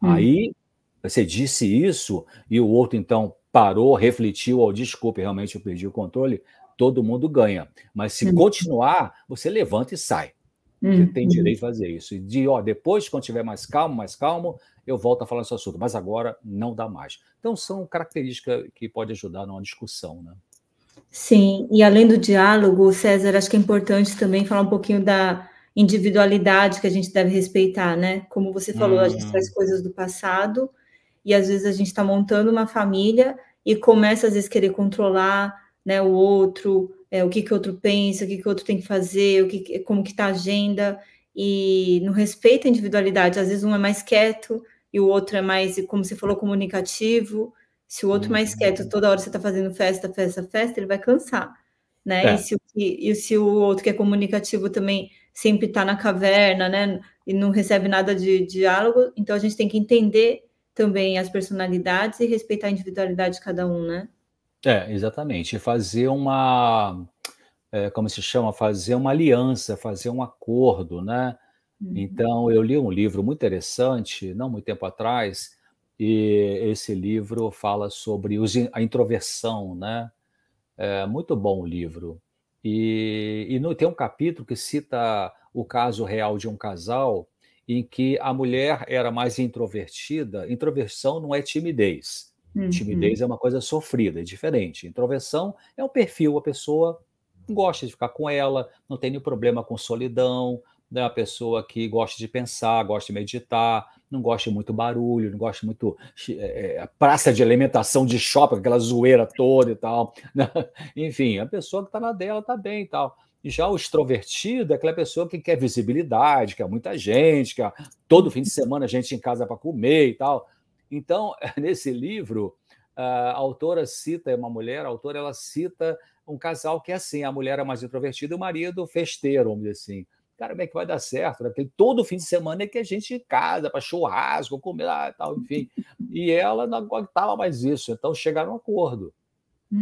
Hum. Aí você disse isso e o outro então parou, refletiu, oh, desculpe, realmente eu perdi o controle, todo mundo ganha. Mas se hum. continuar, você levanta e sai. Você tem hum. direito de fazer isso. E de, ó, depois, quando tiver mais calmo, mais calmo, eu volto a falar esse assunto. Mas agora não dá mais. Então, são características que podem ajudar numa discussão, né? Sim, e além do diálogo, César, acho que é importante também falar um pouquinho da individualidade que a gente deve respeitar, né? Como você falou, uhum. a gente traz uhum. coisas do passado e às vezes a gente está montando uma família e começa às vezes querer controlar, né, o outro, é, o que que o outro pensa, o que que o outro tem que fazer, o que como que está a agenda e não respeita a individualidade. Às vezes um é mais quieto e o outro é mais, como você falou, comunicativo. Se o outro uhum. mais quieto, toda hora você está fazendo festa, festa, festa, ele vai cansar, né? É. E, se, e se o outro que é comunicativo também sempre está na caverna, né? E não recebe nada de, de diálogo, então a gente tem que entender também as personalidades e respeitar a individualidade de cada um, né? É, exatamente. Fazer uma, é, como se chama? Fazer uma aliança, fazer um acordo, né? Uhum. Então, eu li um livro muito interessante, não muito tempo atrás, e esse livro fala sobre a introversão, né? É muito bom o livro. E, e no, tem um capítulo que cita o caso real de um casal em que a mulher era mais introvertida. Introversão não é timidez. Uhum. Timidez é uma coisa sofrida, é diferente. Introversão é um perfil, a pessoa gosta de ficar com ela, não tem nenhum problema com solidão, né, uma pessoa que gosta de pensar, gosta de meditar, não gosta muito barulho, não gosta muito é, é, praça de alimentação de shopping, aquela zoeira toda e tal. Né? Enfim, a pessoa que está na dela está bem e tal. Já o extrovertido é aquela pessoa que quer visibilidade, quer muita gente, quer todo fim de semana gente em casa para comer e tal. Então, nesse livro, a autora cita, é uma mulher, a autora ela cita um casal que é assim, a mulher é mais introvertida e o marido festeiro, vamos dizer assim. Cara, como é que vai dar certo? Né? Porque todo fim de semana é que a gente casa, para churrasco, comer lá e tal, enfim. E ela não aguentava mais isso, então chegaram a um acordo.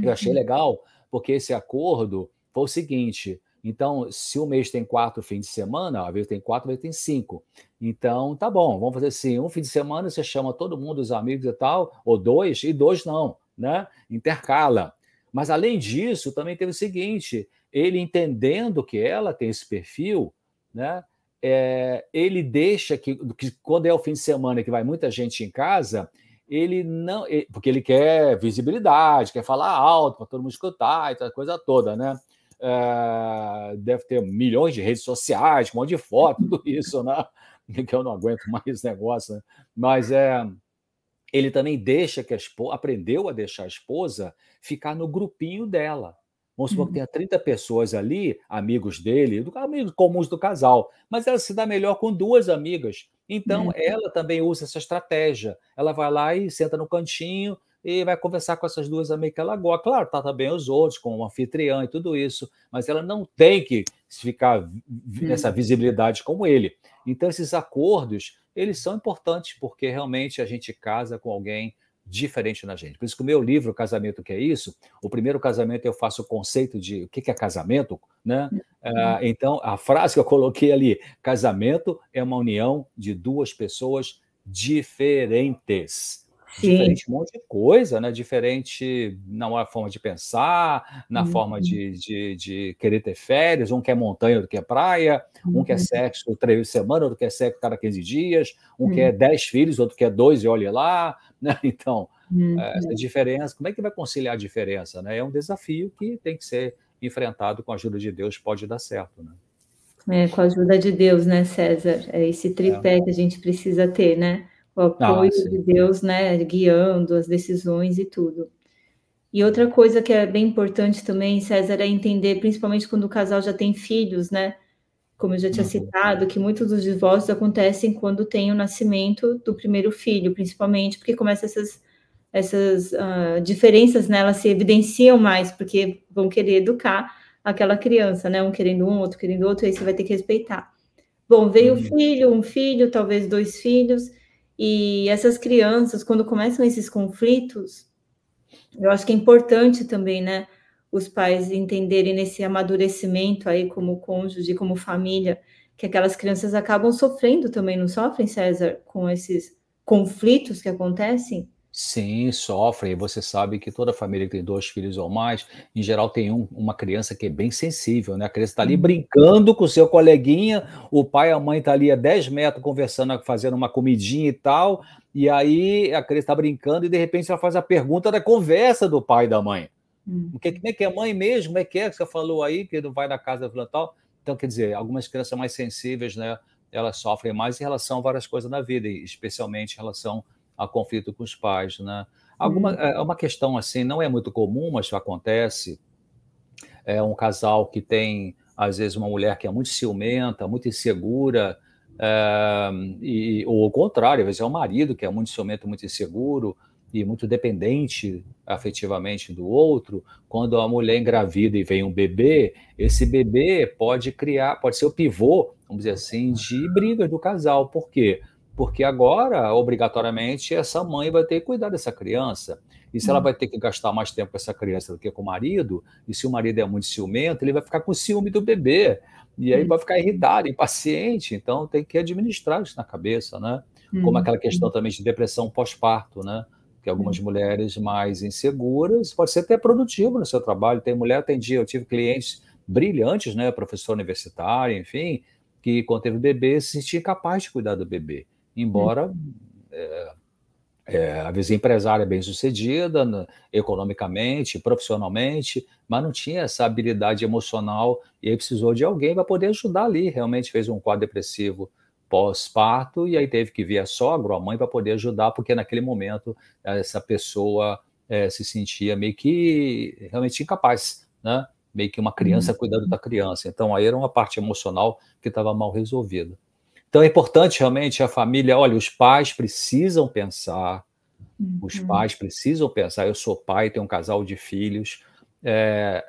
Eu achei uhum. legal, porque esse acordo foi o seguinte: então, se o mês tem quatro fins de semana, às vezes tem quatro, às vezes tem cinco. Então, tá bom, vamos fazer assim: um fim de semana você chama todo mundo, os amigos e tal, ou dois, e dois não, né? Intercala. Mas, além disso, também teve o seguinte: ele entendendo que ela tem esse perfil, né? É, ele deixa que, que, quando é o fim de semana que vai muita gente em casa, ele não. Porque ele quer visibilidade, quer falar alto para todo mundo escutar e coisa toda, né? É, deve ter milhões de redes sociais, um monte de foto, tudo isso, né? Que eu não aguento mais esse negócio, né? Mas é, ele também deixa que a esposa, aprendeu a deixar a esposa ficar no grupinho dela. Vamos supor que uhum. tenha 30 pessoas ali, amigos dele, amigos comuns do casal, mas ela se dá melhor com duas amigas. Então, uhum. ela também usa essa estratégia. Ela vai lá e senta no cantinho e vai conversar com essas duas amigas que ela gosta. Claro, trata tá bem os outros, com o anfitrião e tudo isso, mas ela não tem que ficar nessa hum. visibilidade como ele. Então, esses acordos, eles são importantes, porque realmente a gente casa com alguém diferente na gente. Por isso que o meu livro, Casamento que é isso, o primeiro casamento eu faço o conceito de o que é casamento, né? Uh, então, a frase que eu coloquei ali, casamento é uma união de duas pessoas diferentes. Sim. Diferente um monte de coisa, né? Diferente na forma de pensar, na uhum. forma de, de, de, querer ter férias. Um quer montanha, outro quer praia. Uhum. Um quer uhum. sexo três vezes semana, outro quer sexo cada 15 dias. Um uhum. quer dez filhos, outro quer dois e olha lá. Né? Então, eh, essa diferença, como é que vai conciliar a diferença? Né? É um desafio que tem que ser enfrentado com a ajuda de Deus, pode dar certo. Né? É, com a ajuda de Deus, né, César? É esse tripé é. que a gente precisa ter, né? O apoio ah, de Deus, né, guiando as decisões e tudo. E outra coisa que é bem importante também, César, é entender, principalmente quando o casal já tem filhos, né? Como eu já tinha uhum. citado, que muitos dos divórcios acontecem quando tem o nascimento do primeiro filho, principalmente, porque começa essas, essas uh, diferenças, né? Elas se evidenciam mais, porque vão querer educar aquela criança, né? Um querendo um, outro querendo outro, aí você vai ter que respeitar. Bom, veio o uhum. filho, um filho, talvez dois filhos, e essas crianças, quando começam esses conflitos, eu acho que é importante também, né, os pais entenderem nesse amadurecimento aí como cônjuge, como família, que aquelas crianças acabam sofrendo também, não sofrem, César, com esses conflitos que acontecem? Sim, sofrem. Você sabe que toda família que tem dois filhos ou mais, em geral, tem um, uma criança que é bem sensível, né? A criança está ali uhum. brincando com o seu coleguinha, o pai e a mãe estão tá ali a 10 metros conversando, fazendo uma comidinha e tal, e aí a criança está brincando e de repente ela faz a pergunta da conversa do pai e da mãe. Uhum. Que, como é que é mãe mesmo? Como é que é que você falou aí, que não vai na casa do tal? Então, quer dizer, algumas crianças mais sensíveis, né? Elas sofrem mais em relação a várias coisas na vida, especialmente em relação a conflito com os pais, né? Alguma, uhum. é uma questão assim, não é muito comum, mas acontece. É um casal que tem, às vezes, uma mulher que é muito ciumenta, muito insegura, é, e, ou o contrário, às vezes é o marido que é muito ciumento, muito inseguro e muito dependente afetivamente do outro. Quando a mulher engravida e vem um bebê, esse bebê pode criar, pode ser o pivô, vamos dizer assim, de brigas do casal. Por quê? Porque agora, obrigatoriamente, essa mãe vai ter que cuidar dessa criança. E se ela hum. vai ter que gastar mais tempo com essa criança do que com o marido, e se o marido é muito ciumento, ele vai ficar com ciúme do bebê. E aí hum. vai ficar irritado, impaciente. Então tem que administrar isso na cabeça, né? Como aquela questão também de depressão pós-parto, né? Que algumas mulheres mais inseguras, pode ser até produtivo no seu trabalho. Tem mulher, tem dia, eu tive clientes brilhantes, né? Professor universitário, enfim, que quando teve bebê se sentia capaz de cuidar do bebê embora é, é, às vezes empresária bem sucedida, né, economicamente, profissionalmente, mas não tinha essa habilidade emocional e aí precisou de alguém para poder ajudar ali. Realmente fez um quadro depressivo pós-parto e aí teve que vir a sogra, a mãe, para poder ajudar, porque naquele momento essa pessoa é, se sentia meio que realmente incapaz, né? Meio que uma criança uhum. cuidando da criança. Então aí era uma parte emocional que estava mal resolvida. Então é importante realmente a família, olha, os pais precisam pensar, uhum. os pais precisam pensar, eu sou pai, tenho um casal de filhos, é,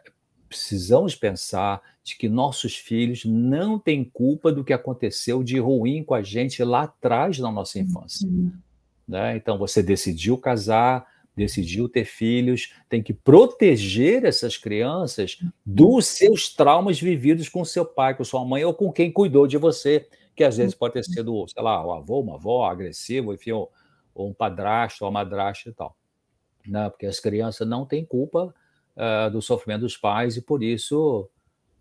precisamos pensar de que nossos filhos não têm culpa do que aconteceu de ruim com a gente lá atrás na nossa infância. Uhum. Né? Então você decidiu casar, decidiu ter filhos, tem que proteger essas crianças uhum. dos seus traumas vividos com seu pai, com sua mãe ou com quem cuidou de você que às vezes pode ter sido, sei lá, o avô, uma avó agressivo, enfim, ou, ou um padrasto, ou uma madrasta e tal. Né? Porque as crianças não têm culpa uh, do sofrimento dos pais e por isso,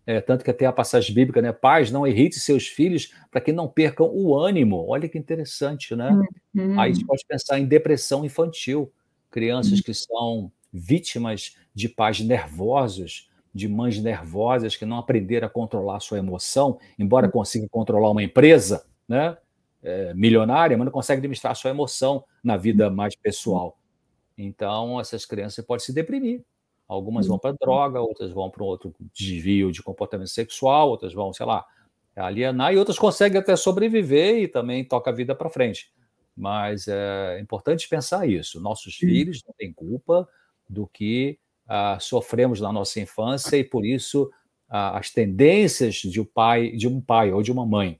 é, tanto que até a passagem bíblica, né? Pais, não irrite seus filhos para que não percam o ânimo. Olha que interessante, né? Uhum. Aí a gente pode pensar em depressão infantil, crianças uhum. que são vítimas de pais nervosos, de mães nervosas que não aprenderam a controlar a sua emoção, embora hum. consiga controlar uma empresa né, é, milionária, mas não consegue administrar a sua emoção na vida hum. mais pessoal. Então, essas crianças podem se deprimir. Algumas vão para droga, outras vão para um outro desvio de comportamento sexual, outras vão, sei lá, alienar, e outras conseguem até sobreviver e também toca a vida para frente. Mas é importante pensar isso. Nossos filhos não têm culpa do que uh, sofremos na nossa infância e por isso uh, as tendências de um pai, de um pai ou de uma mãe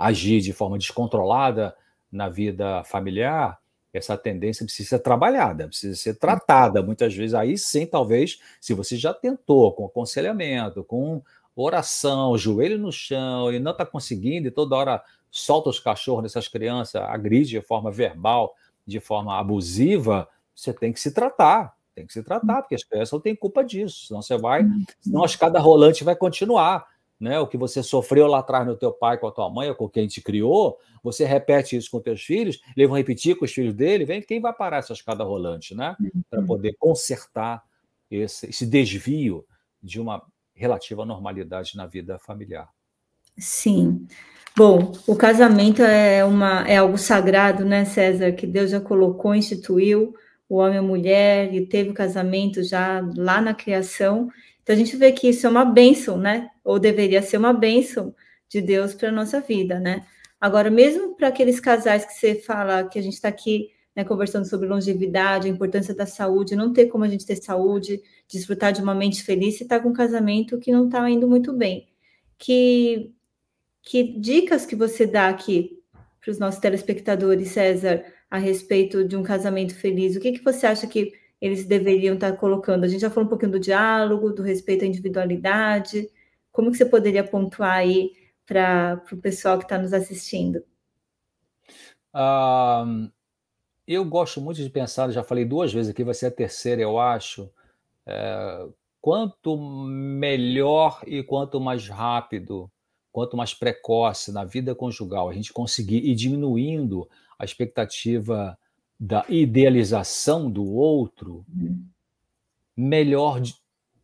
agir de forma descontrolada na vida familiar, essa tendência precisa ser trabalhada, precisa ser tratada. Muitas vezes, aí sim, talvez, se você já tentou com aconselhamento, com oração, joelho no chão, e não está conseguindo, e toda hora solta os cachorros dessas crianças, agride de forma verbal, de forma abusiva, você tem que se tratar. Tem que se tratar, porque as crianças não têm culpa disso. Senão você vai, uhum. senão a escada rolante vai continuar. Né? O que você sofreu lá atrás no teu pai, com a tua mãe, ou com quem te criou, você repete isso com teus filhos, eles vão repetir com os filhos dele, vem quem vai parar essa escada rolante, né? Para uhum. poder consertar esse, esse desvio de uma relativa normalidade na vida familiar. Sim. Bom, o casamento é, uma, é algo sagrado, né, César, que Deus já colocou, instituiu o homem e a mulher, e teve o casamento já lá na criação. Então a gente vê que isso é uma bênção, né? Ou deveria ser uma bênção de Deus para a nossa vida, né? Agora, mesmo para aqueles casais que você fala que a gente está aqui né, conversando sobre longevidade, a importância da saúde, não ter como a gente ter saúde, desfrutar de uma mente feliz e estar tá com um casamento que não está indo muito bem. Que, que dicas que você dá aqui para os nossos telespectadores, César, a respeito de um casamento feliz? O que, que você acha que eles deveriam estar colocando? A gente já falou um pouquinho do diálogo, do respeito à individualidade. Como que você poderia pontuar aí para o pessoal que está nos assistindo? Uh, eu gosto muito de pensar, já falei duas vezes aqui, vai ser a terceira, eu acho. É, quanto melhor e quanto mais rápido, quanto mais precoce na vida conjugal a gente conseguir ir diminuindo a expectativa da idealização do outro, uhum. melhor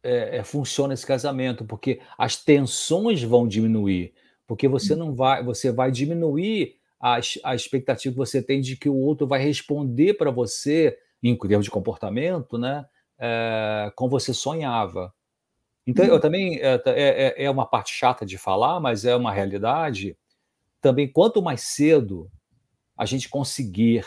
é, é, funciona esse casamento, porque as tensões vão diminuir, porque você uhum. não vai, você vai diminuir a, a expectativa que você tem de que o outro vai responder para você em termos de comportamento, né? É, como você sonhava. Então, eu uhum. também é, é, é uma parte chata de falar, mas é uma realidade. Também, quanto mais cedo a gente conseguir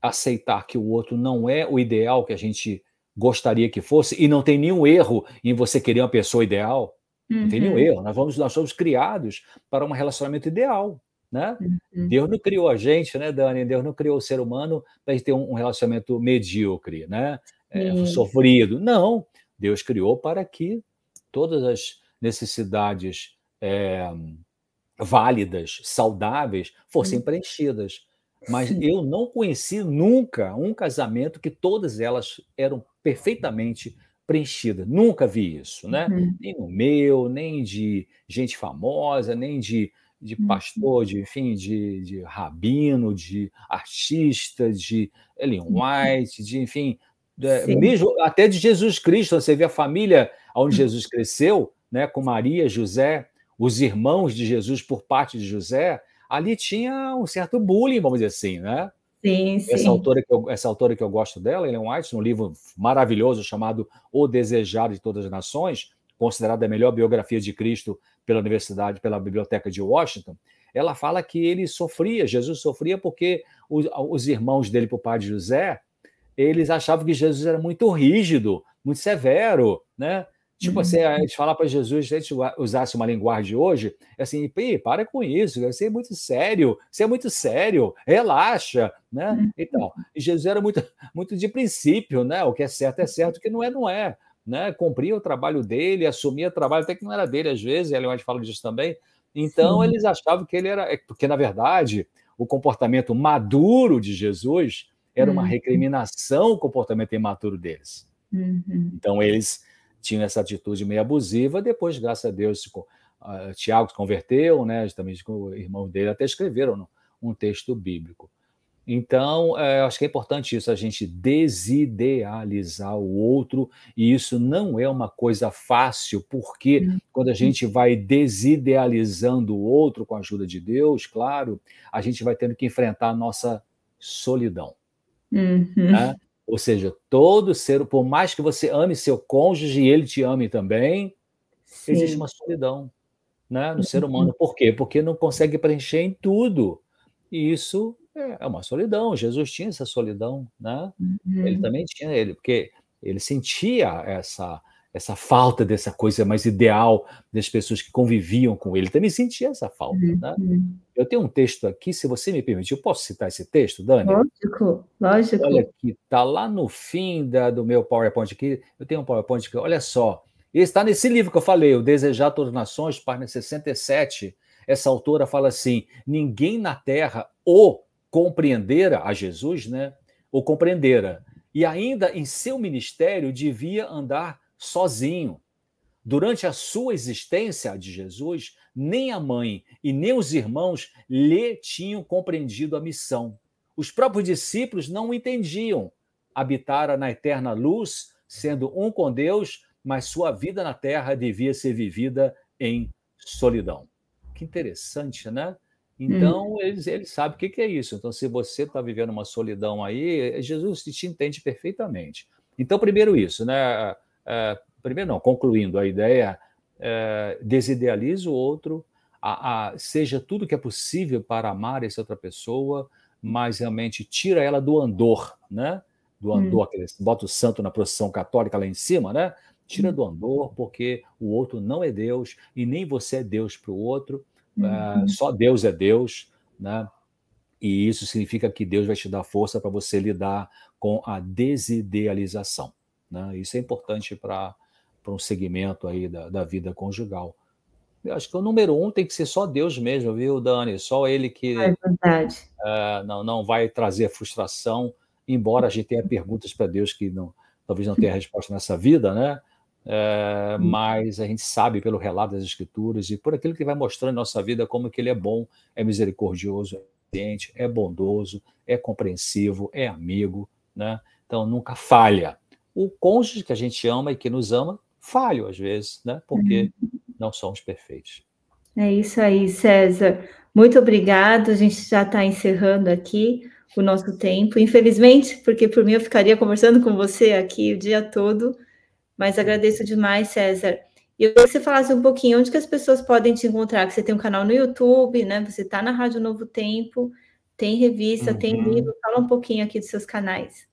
aceitar que o outro não é o ideal que a gente gostaria que fosse, e não tem nenhum erro em você querer uma pessoa ideal, uhum. não tem nenhum uhum. erro. Nós, vamos, nós somos criados para um relacionamento ideal. Né? Uhum. Deus não criou a gente, né, Dani? Deus não criou o ser humano para ter um, relacionamento medíocre, né? É, sofrido. Não, Deus criou para que todas as necessidades é, válidas, saudáveis, fossem preenchidas. Mas eu não conheci nunca um casamento que todas elas eram perfeitamente preenchidas. Nunca vi isso, né? Uhum. Nem no meu, nem de gente famosa, nem de de uhum. pastor, de enfim, de, de rabino, de artista, de Ellen uhum. White, de enfim, mesmo até de Jesus Cristo. Você vê a família onde Jesus cresceu, né, com Maria, José, os irmãos de Jesus por parte de José, ali tinha um certo bullying, vamos dizer assim, né? Sim, sim. Essa autora que eu, essa autora que eu gosto dela, Ellen White, num livro maravilhoso chamado O Desejado de Todas as Nações, considerada a melhor biografia de Cristo pela Universidade, pela Biblioteca de Washington, ela fala que ele sofria, Jesus sofria porque os, os irmãos dele, por pai de José, eles achavam que Jesus era muito rígido, muito severo, né? Tipo uhum. assim, a gente falar para Jesus, se a gente usasse uma linguagem de hoje, é assim, para com isso, você é muito sério, você é muito sério, relaxa, né? Uhum. Então, Jesus era muito, muito de princípio, né? O que é certo é certo, o que não é, não é. Né? Cumpria o trabalho dele, assumia o trabalho, até que não era dele, às vezes, e a Leonardo fala disso também. Então, Sim. eles achavam que ele era. É, porque, na verdade, o comportamento maduro de Jesus era uma uhum. recriminação ao comportamento imaturo deles. Uhum. Então, eles tinham essa atitude meio abusiva. Depois, graças a Deus, uh, Tiago se converteu, né? também o irmão dele até escreveram um texto bíblico. Então, é, acho que é importante isso, a gente desidealizar o outro, e isso não é uma coisa fácil, porque uhum. quando a gente vai desidealizando o outro com a ajuda de Deus, claro, a gente vai tendo que enfrentar a nossa solidão. Uhum. Né? Ou seja, todo ser, por mais que você ame seu cônjuge e ele te ame também, Sim. existe uma solidão né, no uhum. ser humano. Por quê? Porque não consegue preencher em tudo. E isso é uma solidão. Jesus tinha essa solidão, né? Uhum. Ele também tinha ele, porque ele sentia essa essa falta dessa coisa mais ideal das pessoas que conviviam com ele. Também sentia essa falta. Uhum. Né? Eu tenho um texto aqui, se você me permitir, eu posso citar esse texto, Dani? Lógico, lógico. Olha aqui, está lá no fim da, do meu PowerPoint aqui. Eu tenho um PowerPoint aqui, olha só. Está nesse livro que eu falei, O Desejar Todas as Nações, página 67. Essa autora fala assim: ninguém na Terra o compreendera a Jesus, né? O compreendera. E ainda em seu ministério devia andar sozinho. Durante a sua existência de Jesus, nem a mãe e nem os irmãos lhe tinham compreendido a missão. Os próprios discípulos não o entendiam. Habitara na eterna luz, sendo um com Deus, mas sua vida na terra devia ser vivida em solidão. Que interessante, né? Então, hum. eles, eles sabem o que, que é isso. Então, se você está vivendo uma solidão aí, Jesus te entende perfeitamente. Então, primeiro isso, né? É, primeiro não, concluindo a ideia, é, desidealize o outro, a, a, seja tudo que é possível para amar essa outra pessoa, mas realmente tira ela do andor, né? Do hum. andor, hum. bota o santo na procissão católica lá em cima, né? Tira hum. do andor, porque o outro não é Deus e nem você é Deus para o outro, é, uhum. só Deus é Deus, né? E isso significa que Deus vai te dar força para você lidar com a desidealização. Né? Isso é importante para um segmento aí da, da vida conjugal. Eu acho que o número um tem que ser só Deus mesmo, viu, Dani? Só Ele que é. Uh, não, não vai trazer frustração, embora a gente tenha perguntas para Deus que não, talvez não tenha resposta nessa vida, né? É, mas a gente sabe pelo relato das Escrituras e por aquilo que vai mostrando em nossa vida como que Ele é bom, é misericordioso, é paciente, é bondoso, é compreensivo, é amigo, né? Então nunca falha o cônjuge que a gente ama e que nos ama falha às vezes, né? Porque uhum. não somos perfeitos. É isso aí, César. Muito obrigado. A gente já está encerrando aqui o nosso tempo. Infelizmente, porque por mim eu ficaria conversando com você aqui o dia todo, mas agradeço demais, César. E eu queria que você falasse um pouquinho onde que as pessoas podem te encontrar, que você tem um canal no YouTube, né? Você está na Rádio Novo Tempo, tem revista, uhum. tem livro. Fala um pouquinho aqui dos seus canais.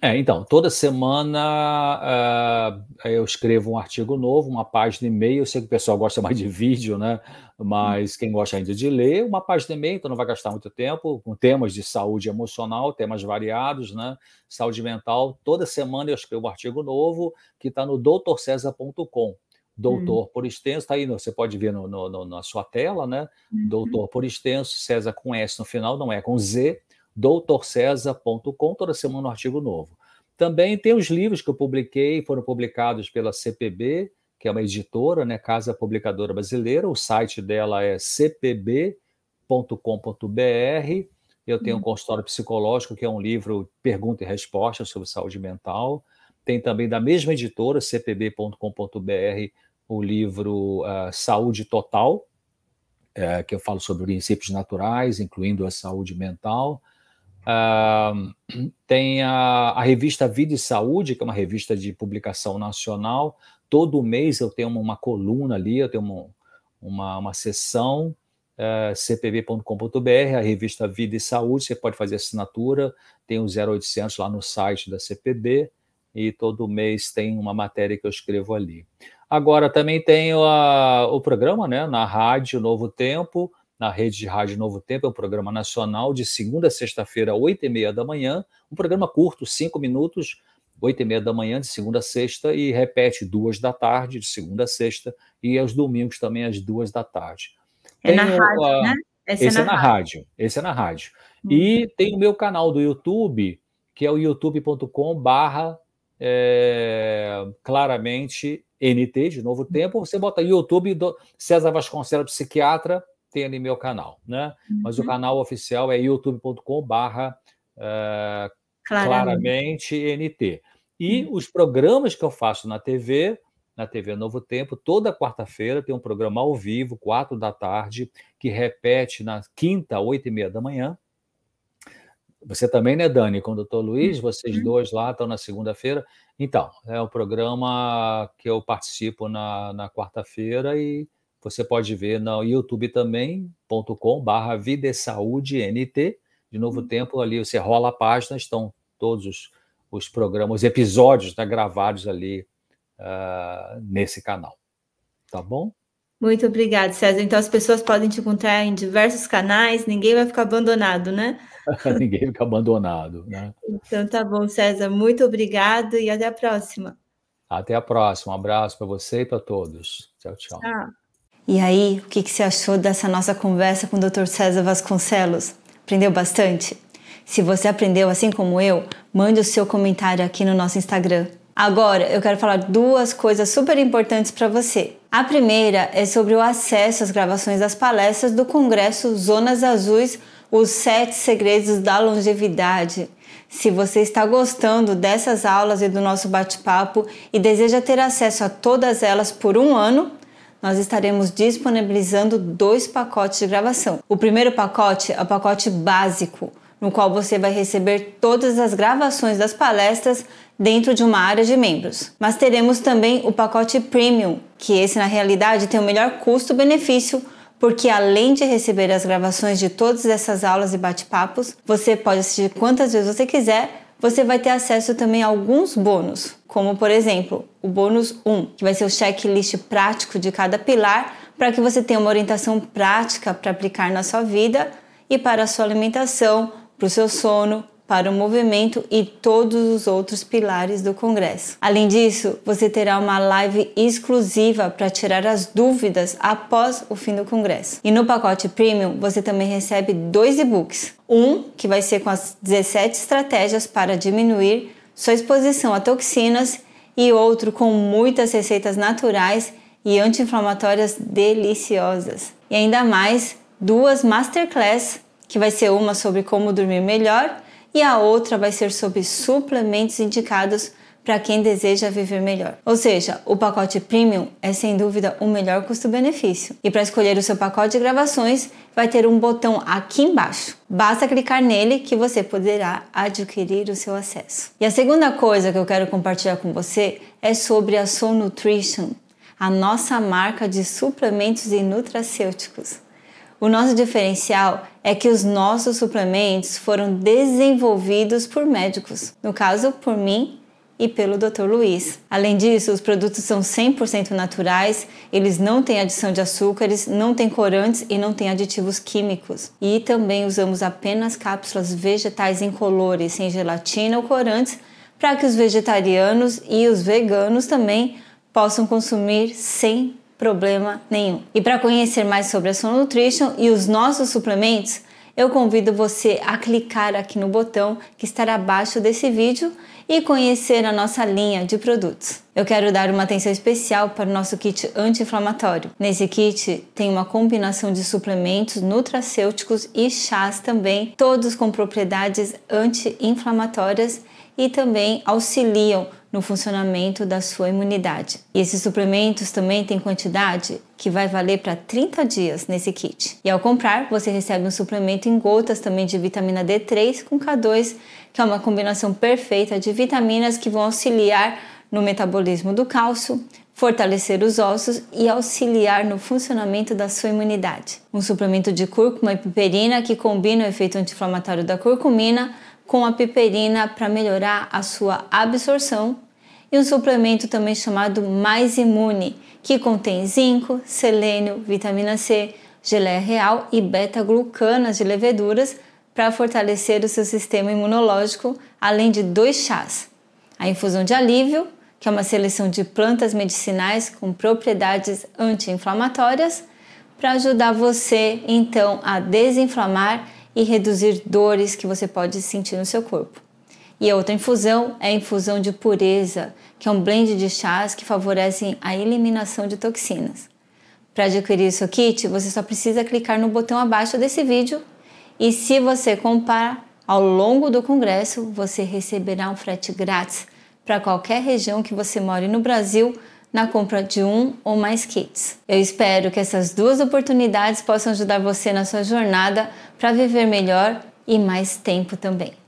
É, então, toda semana uh, eu escrevo um artigo novo, uma página e meia. Eu sei que o pessoal gosta mais de vídeo, né? Mas quem gosta ainda de ler, uma página e meia, então não vai gastar muito tempo, com temas de saúde emocional, temas variados, né? Saúde mental. Toda semana eu escrevo um artigo novo que está no doutorcesa.com. Doutor hum. por extenso, está aí, você pode ver no, no, no, na sua tela, né? Uhum. Doutor por extenso, César com S no final, não é com Z doutorcesa.com, toda semana um artigo novo. Também tem os livros que eu publiquei, foram publicados pela CPB, que é uma editora, né, Casa Publicadora Brasileira. O site dela é cpb.com.br. Eu tenho um uhum. consultório psicológico, que é um livro pergunta e resposta sobre saúde mental. Tem também da mesma editora, cpb.com.br, o livro uh, Saúde Total, uh, que eu falo sobre princípios naturais, incluindo a saúde mental. Uh, tem a, a, revista Vida e Saúde, que é uma revista de publicação nacional. Todo mês eu tenho uma, uma coluna ali, eu tenho uma, uma, uma sessão, uh, cpb.com.br, a revista Vida e Saúde, você pode fazer assinatura, tem o 0800 lá no site da CPB e todo mês tem uma matéria que eu escrevo ali. Agora também tenho o programa né, na Rádio Novo Tempo, na rede de Rádio Novo Tempo, é um programa nacional de segunda a sexta-feira, oito e meia da manhã, um programa curto, cinco minutos, oito e meia da manhã, de segunda a sexta, e repete duas da tarde, de segunda a sexta, e aos domingos também às duas da tarde. É na rádio, né? Esse, é esse é, na, é na rádio. rádio. Esse é na rádio. Hum. E tem o meu canal do YouTube, que é o youtube.com barra é, claramente NT, de Novo Tempo, você bota YouTube do César Vasconcelos, psiquiatra, tem ali meu canal, né? Uhum. Mas o uhum. canal oficial é youtube.com barra é, claramente NT. E uhum. os programas que eu faço na TV, na TV Novo Tempo, toda quarta-feira tem um programa ao vivo, quatro da tarde, que repete na quinta, oito e meia da manhã, você também, né, Dani? Com o doutor Luiz, vocês uhum. dois lá estão na segunda-feira. Então, é um programa que eu participo na, na quarta-feira e você pode ver no YouTube também.com barra Vida e Saúde NT. De novo uhum. tempo, ali você rola a página, estão todos os, os programas, os episódios né, gravados ali uh, nesse canal. Tá bom? Muito obrigada, César. Então as pessoas podem te encontrar em diversos canais, ninguém vai ficar abandonado, né? ninguém fica abandonado, né? Então tá bom, César. Muito obrigado e até a próxima. Até a próxima. Um abraço para você e para todos. Tchau, tchau. tchau. E aí, o que, que você achou dessa nossa conversa com o Dr. César Vasconcelos? Aprendeu bastante? Se você aprendeu assim como eu, mande o seu comentário aqui no nosso Instagram. Agora, eu quero falar duas coisas super importantes para você. A primeira é sobre o acesso às gravações das palestras do Congresso Zonas Azuis, os sete segredos da longevidade. Se você está gostando dessas aulas e do nosso bate-papo e deseja ter acesso a todas elas por um ano, nós estaremos disponibilizando dois pacotes de gravação. O primeiro pacote é o pacote básico, no qual você vai receber todas as gravações das palestras dentro de uma área de membros. Mas teremos também o pacote Premium, que esse na realidade tem o melhor custo-benefício, porque além de receber as gravações de todas essas aulas e bate-papos, você pode assistir quantas vezes você quiser. Você vai ter acesso também a alguns bônus, como por exemplo, o bônus 1, que vai ser o checklist prático de cada pilar para que você tenha uma orientação prática para aplicar na sua vida e para a sua alimentação, para o seu sono, para o movimento e todos os outros pilares do Congresso. Além disso, você terá uma live exclusiva para tirar as dúvidas após o fim do Congresso. E no pacote Premium, você também recebe dois e-books. Um que vai ser com as 17 estratégias para diminuir sua exposição a toxinas e outro com muitas receitas naturais e anti-inflamatórias deliciosas. E ainda mais duas masterclass, que vai ser uma sobre como dormir melhor e a outra vai ser sobre suplementos indicados para quem deseja viver melhor. Ou seja, o pacote Premium é sem dúvida o melhor custo-benefício. E para escolher o seu pacote de gravações, vai ter um botão aqui embaixo. Basta clicar nele que você poderá adquirir o seu acesso. E a segunda coisa que eu quero compartilhar com você é sobre a Soul Nutrition, a nossa marca de suplementos e nutracêuticos. O nosso diferencial é que os nossos suplementos foram desenvolvidos por médicos, no caso por mim e pelo Dr. Luiz. Além disso, os produtos são 100% naturais, eles não têm adição de açúcares, não têm corantes e não têm aditivos químicos. E também usamos apenas cápsulas vegetais incolores, sem gelatina ou corantes, para que os vegetarianos e os veganos também possam consumir sem problema nenhum. E para conhecer mais sobre a Soul Nutrition e os nossos suplementos, eu convido você a clicar aqui no botão que estará abaixo desse vídeo e conhecer a nossa linha de produtos. Eu quero dar uma atenção especial para o nosso kit anti-inflamatório. Nesse kit tem uma combinação de suplementos nutracêuticos e chás também, todos com propriedades anti-inflamatórias e também auxiliam no funcionamento da sua imunidade. E esses suplementos também têm quantidade que vai valer para 30 dias nesse kit. E ao comprar, você recebe um suplemento em gotas também de vitamina D3 com K2, que é uma combinação perfeita de vitaminas que vão auxiliar no metabolismo do cálcio, fortalecer os ossos e auxiliar no funcionamento da sua imunidade. Um suplemento de cúrcuma e piperina que combina o efeito anti-inflamatório da curcumina com a piperina para melhorar a sua absorção e um suplemento também chamado Mais Imune, que contém zinco, selênio, vitamina C, geleia real e beta-glucanas de leveduras para fortalecer o seu sistema imunológico, além de dois chás. A infusão de alívio, que é uma seleção de plantas medicinais com propriedades anti-inflamatórias, para ajudar você então a desinflamar e reduzir dores que você pode sentir no seu corpo. E a outra infusão é a infusão de pureza, que é um blend de chás que favorecem a eliminação de toxinas. Para adquirir seu kit, você só precisa clicar no botão abaixo desse vídeo e se você comprar ao longo do congresso, você receberá um frete grátis para qualquer região que você more no Brasil na compra de um ou mais kits. Eu espero que essas duas oportunidades possam ajudar você na sua jornada para viver melhor e mais tempo também.